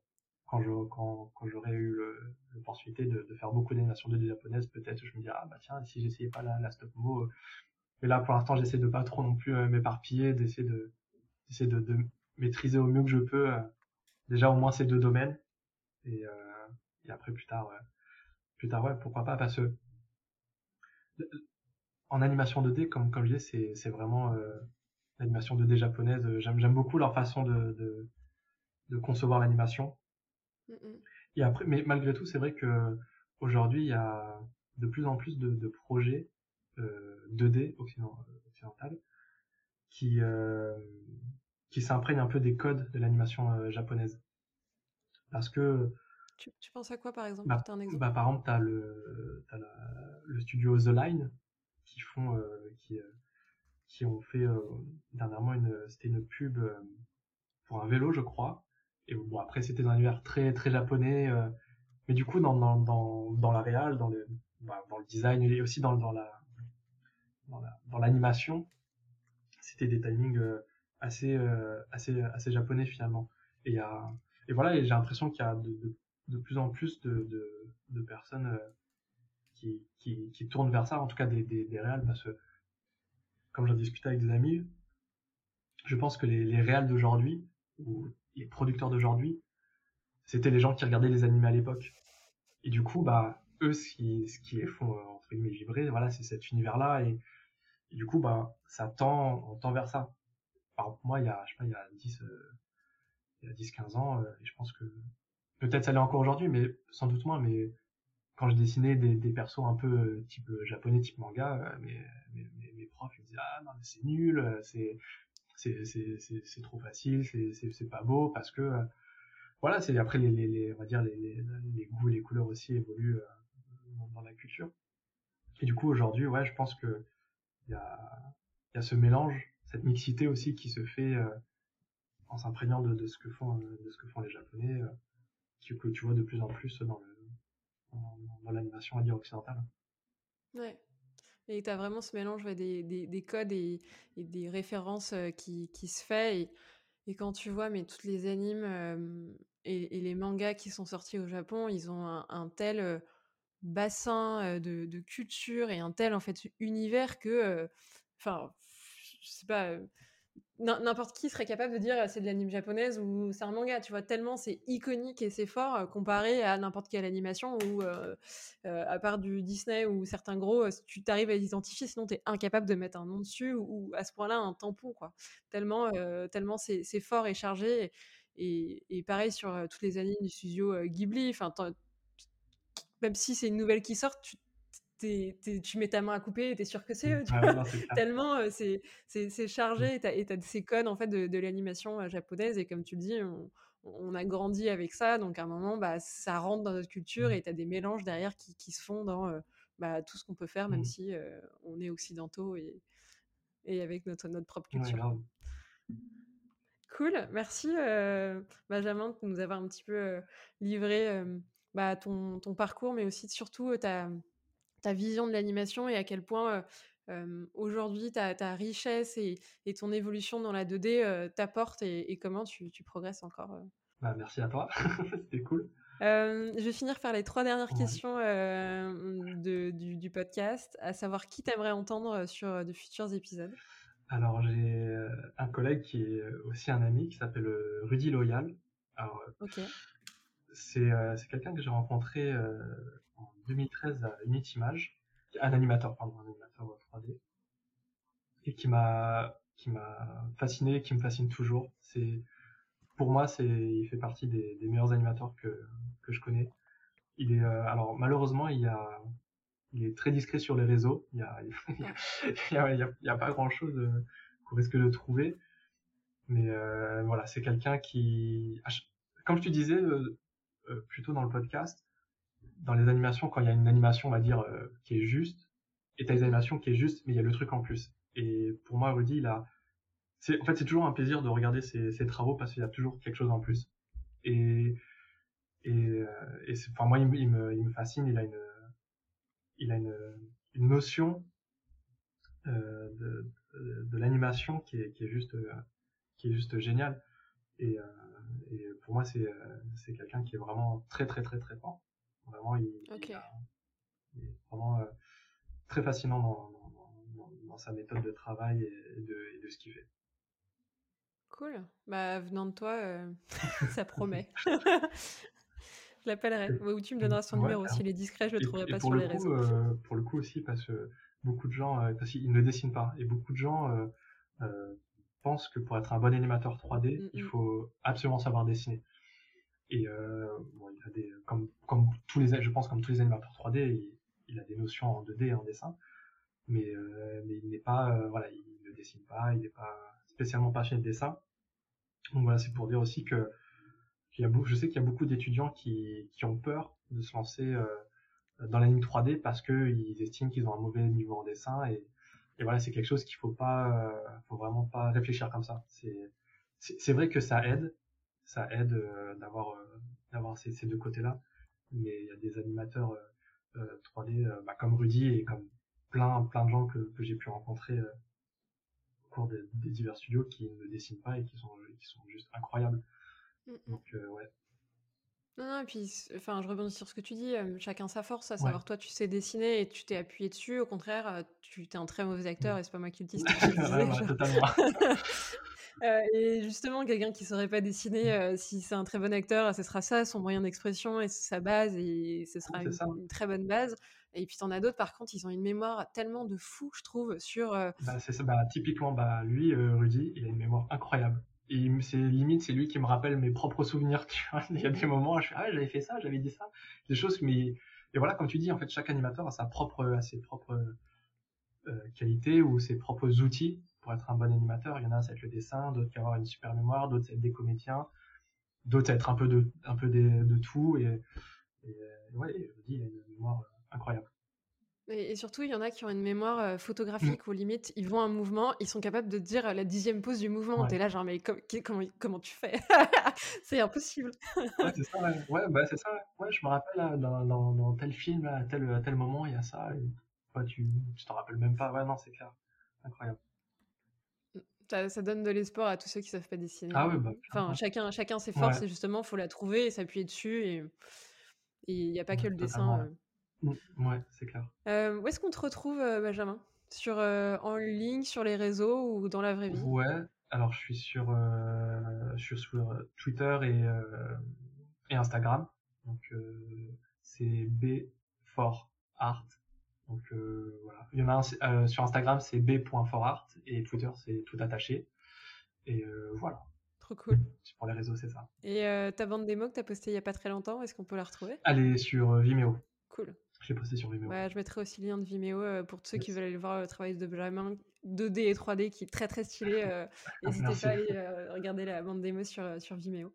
quand je quand, quand j'aurai eu l'opportunité de, de, faire beaucoup d'animation 2D japonaise, peut-être je me dirais ah bah tiens si j'essayais pas la, la stop mo. Euh. Mais là pour l'instant j'essaie de pas trop non plus euh, m'éparpiller, d'essayer de d'essayer de, de, maîtriser au mieux que je peux euh, déjà au moins ces deux domaines et, et après plus tard plus tard ouais pourquoi pas parce que en animation 2D comme comme je disais c'est c'est vraiment l'animation 2D japonaise. Euh, j'aime, beaucoup leur façon de, de, concevoir l'animation. Et après, mais malgré tout, c'est vrai que aujourd'hui, il y a de plus en plus de, projets 2D euh, occident, occidental qui euh, qui s'imprègnent un peu des codes de l'animation japonaise. Parce que tu, penses à quoi par exemple bah, un exemple bah, Par exemple, tu as, le, le studio The Line qui font qui qui ont fait euh, dernièrement une c'était une pub euh, pour un vélo je crois. Et bon après c'était dans un univers très très japonais euh, mais du coup dans dans dans, dans la réal dans le bah, dans le design et aussi dans dans la dans l'animation c'était des timings assez assez assez japonais finalement. Et il y a et voilà et j'ai l'impression qu'il y a de, de, plus en plus de de, personnes qui, qui, qui tournent vers ça en tout cas des des, des réals parce que comme j'en discutais avec des amis, je pense que les, les réals d'aujourd'hui, ou les producteurs d'aujourd'hui, c'était les gens qui regardaient les animés à l'époque. Et du coup, bah, eux, ce qui, ce qui les font, euh, entre guillemets, vibrer, voilà, c'est cet univers-là. Et, du coup, bah, ça tend, on tend vers ça. Par moi, il y a, je sais pas, il y a 10, euh, il y a 10, 15 ans, euh, et je pense que peut-être ça l'est encore aujourd'hui, mais sans doute moins, mais quand je dessinais des, des persos un peu euh, type euh, japonais, type manga, mes, mes, mes, profs ils me disaient ah non mais c'est nul, c'est c'est c'est trop facile, c'est c'est c'est pas beau parce que voilà c'est après les, les, les, on va dire les, les, les goûts les couleurs aussi évoluent dans, la culture. Et du coup aujourd'hui ouais je pense que il y a il y a ce mélange, cette mixité aussi qui se fait en s'imprégnant de, de ce que font de ce que font les japonais, que tu vois de plus en plus dans le dans, l'animation à dire occidentale. Ouais. Et tu as vraiment ce mélange des, des, des, codes et, des références euh, qui, qui se fait. Et, et, quand tu vois mais toutes les animes euh, et, les mangas qui sont sortis au Japon, ils ont un, tel euh, bassin de, culture et un tel en fait univers que, enfin, je sais pas n'importe qui serait capable de dire c'est de l'anime japonaise ou c'est un manga, tu vois, tellement c'est iconique et c'est fort euh, comparé à n'importe quelle animation ou euh, euh, à part du Disney ou certains gros, tu t'arrives à l'identifier, sinon tu es incapable de mettre un nom dessus ou, à ce point-là un tampon, quoi. Tellement, tellement c'est fort et chargé. Et, et, pareil sur toutes les animes du studio Ghibli, enfin, même si c'est une nouvelle qui sort, tu tu mets ta main à couper et tu es sûr que c'est eux. Ah Tellement c'est chargé et tu as, ces codes en fait, de, l'animation japonaise. Et comme tu le dis, on, a grandi avec ça. Donc à un moment, bah, ça rentre dans notre culture et tu as des mélanges derrière qui, se font dans bah, tout ce qu'on peut faire, même mmh. si on est occidentaux et, et avec notre, notre propre culture. cool, merci Benjamin de nous avoir un petit peu livré bah, ton, ton, parcours, mais aussi surtout ta, ta vision de l'animation et à quel point aujourd'hui ta, ta, richesse et, et, ton évolution dans la 2D t'apporte et, et, comment tu, tu progresses encore. Bah, merci à toi, c'était cool. je vais finir par les trois dernières questions de, du, du, podcast, à savoir qui t'aimerais entendre sur de futurs épisodes? Alors j'ai un collègue qui est aussi un ami qui s'appelle Rudy Loyal. Alors, c'est quelqu'un que j'ai rencontré en 2013 à Unitimage, un animateur, pardon, un animateur 3D, et qui m'a qui m'a fasciné, qui me fascine toujours. C'est pour moi, c'est il fait partie des, meilleurs animateurs que que je connais. Il est alors malheureusement il a il est très discret sur les réseaux. Il y a, il y a, pas grand chose qu'on risque de trouver. Mais euh, voilà, c'est quelqu'un qui, comme je te disais euh, euh, plutôt dans le podcast, dans les animations, quand il y a une animation, on va dire, euh, qui est juste, et t'as des animations qui est juste, mais il y a le truc en plus. Et pour moi, Rudy, il a, c'est, en fait, c'est toujours un plaisir de regarder ses, ses travaux parce qu'il y a toujours quelque chose en plus. Et, et, euh, et c'est, enfin, moi, il, me, il me fascine. Il a une, il a une, une notion euh, de, de, l'animation qui est, qui est juste, qui est juste géniale. Et, et pour moi, c'est, c'est quelqu'un qui est vraiment très, très, très, très fort. Vraiment, il, est vraiment euh, très fascinant dans, dans, sa méthode de travail et de, de ce qu'il fait. Cool. Bah, venant de toi, euh, ça promet. je l'appellerai. Ou tu me donneras son numéro. S'il est discret, je le trouverai pas sur les réseaux. Euh, pour le coup aussi, parce que beaucoup de gens, parce qu'il ne dessine pas, et beaucoup de gens pensent que pour être un bon animateur 3D, mm, il mm. faut absolument savoir dessiner. Et euh, bon, il a des, comme, comme tous les, je pense comme tous les animateurs 3D, il, a des notions en 2D et en dessin, mais, euh, mais il n'est pas, euh, voilà, il ne dessine pas, il n'est pas spécialement passionné de dessin. Donc voilà, c'est pour dire aussi que qu'il y a, je sais qu'il y a beaucoup d'étudiants qui, qui ont peur de se lancer euh, dans l'anime 3D parce qu'ils estiment qu'ils ont un mauvais niveau en dessin et, et voilà, c'est quelque chose qu'il faut pas, euh, faut vraiment pas réfléchir comme ça. C'est vrai que ça aide, ça aide euh, d'avoir euh, d'avoir ces, ces, deux côtés-là. Mais il y a des animateurs 3D euh, bah, comme Rudy et comme plein plein de gens que, que j'ai pu rencontrer au cours des, divers studios qui ne dessinent pas et qui sont qui sont juste incroyables. Mm, mm. Donc ouais. Non, non, et puis, enfin, je rebondis sur ce que tu dis, chacun sa force, à savoir, toi, tu sais dessiner et tu t'es appuyé dessus, au contraire, tu es un très mauvais acteur, et c'est pas moi qui le dis, c'est ouais, totalement. Euh, et justement, quelqu'un qui ne saurait pas dessiner, mmh. euh, si c'est un très bon acteur, ce sera ça, son moyen d'expression et sa base, et ce sera une, très bonne base. Et puis, t'en as d'autres, par contre, ils ont une mémoire tellement de fou, je trouve, sur. Euh bah, c'est ça, bah, typiquement, bah, lui, Rudy, il a une mémoire incroyable. Et c'est limite, c'est lui qui me rappelle mes propres souvenirs. Tu vois il y a des moments, où je fais ah j'avais fait ça, j'avais dit ça, des choses. Mais et voilà, comme tu dis, en fait, chaque animateur a sa propre, a ses propres qualités ou ses propres outils pour être un bon animateur. Il y en a, va être le dessin, d'autres qui avoir une super mémoire, d'autres va être des comédiens, d'autres être un peu de, un peu de, tout. Et, et ouais, il a une mémoire incroyable. Et, surtout, il y en a qui ont une mémoire euh, photographique mmh. où limite, ils vont un mouvement, ils sont capables de dire la dixième pose du mouvement. T'es là, genre, mais comment, comment tu fais? C'est impossible. ouais, c'est ça, ouais. bah, c'est ça. Ouais, je me rappelle, dans, dans, dans, tel film, à tel, à tel moment, il y a ça. Et, tu t'en rappelles même pas. Ouais, non, c'est clair. Incroyable ça donne de l'espoir à tous ceux qui savent pas dessiner. Ah bah, enfin, chacun, chacun ses forces et justement, faut la trouver et s'appuyer dessus. Et il n'y a pas que le dessin. Euh. Mmh, ouais, c'est clair. Euh, où est-ce qu'on te retrouve, euh, Benjamin? Sur, En ligne, sur les réseaux ou dans la vraie vie? Ouais, alors je suis sur, je suis sur Twitter et, et Instagram. Donc c'est B for Art donc euh, voilà. Il y en a un euh, sur Instagram, c'est b.forart et Twitter, c'est tout attaché. Et euh, voilà. Trop cool. Pour les réseaux, c'est ça. Et ta bande démo que tu as postée il y a pas très longtemps, est-ce qu'on peut la retrouver? Elle est sur Vimeo. Cool. J'ai posté sur Vimeo. Ouais, je mettrai aussi le lien de Vimeo pour tous ceux qui veulent aller voir le travail de Benjamin 2D et 3D qui est très très stylé. N'hésitez pas à aller regarder la bande démo sur, sur Vimeo.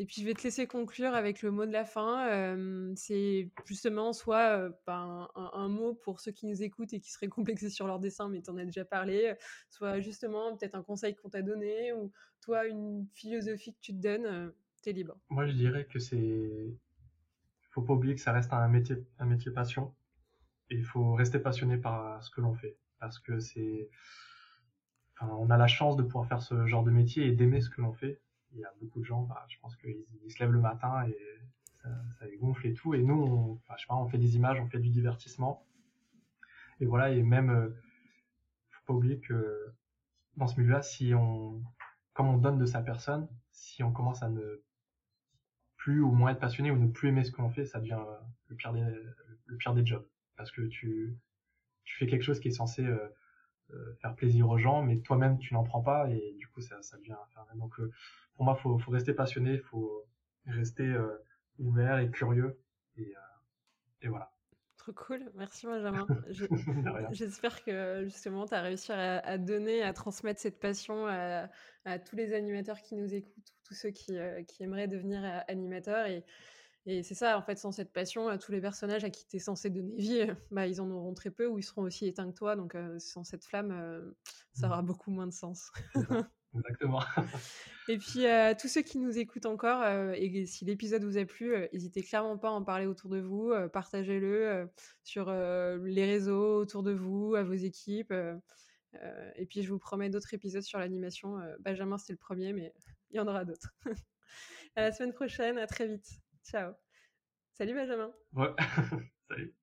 Et puis je vais te laisser conclure avec le mot de la fin. c'est justement soit un, mot pour ceux qui nous écoutent et qui seraient complexés sur leur dessin, mais tu en as déjà parlé, soit justement peut-être un conseil qu'on t'a donné, ou toi une philosophie que tu te donnes, tu es libre. Moi je dirais que c'est... faut pas oublier que ça reste un métier, un métier passion, et il faut rester passionné par ce que l'on fait, parce que c'est... on a la chance de pouvoir faire ce genre de métier et d'aimer ce que l'on fait il y a beaucoup de gens, bah, je pense qu'ils se lèvent le matin et ça, les gonfle et tout. Et nous, on, je sais pas, on fait des images, on fait du divertissement. Et voilà, et même, euh, faut pas oublier que dans ce milieu-là, si on, comme on donne de sa personne, si on commence à ne plus ou moins être passionné ou ne plus aimer ce qu'on fait, ça devient le pire des, le pire des jobs. Parce que tu, tu fais quelque chose qui est censé euh, faire plaisir aux gens, mais toi-même tu n'en prends pas et du coup ça, ça devient infernal. Donc euh, pour moi, faut, faut rester passionné, faut rester euh, ouvert et curieux et, et voilà. Trop cool, merci Benjamin. J'espère que justement tu as réussi à, donner, à transmettre cette passion à, à, tous les animateurs qui nous écoutent, tous ceux qui, qui aimeraient devenir animateurs. Et, et c'est ça, en fait, sans cette passion, tous les personnages à qui tu es censé donner vie, bah, ils en auront très peu ou ils seront aussi éteints que toi. Donc, sans cette flamme, ça mmh. aura beaucoup moins de sens. Exactement. et puis, tous ceux qui nous écoutent encore, et si l'épisode vous a plu, n'hésitez clairement pas à en parler autour de vous, partagez-le sur les réseaux autour de vous, à vos équipes. et puis, je vous promets d'autres épisodes sur l'animation. Benjamin, c'est le premier, mais il y en aura d'autres. à la semaine prochaine, à très vite. Ciao. Salut Benjamin. Ouais, salut.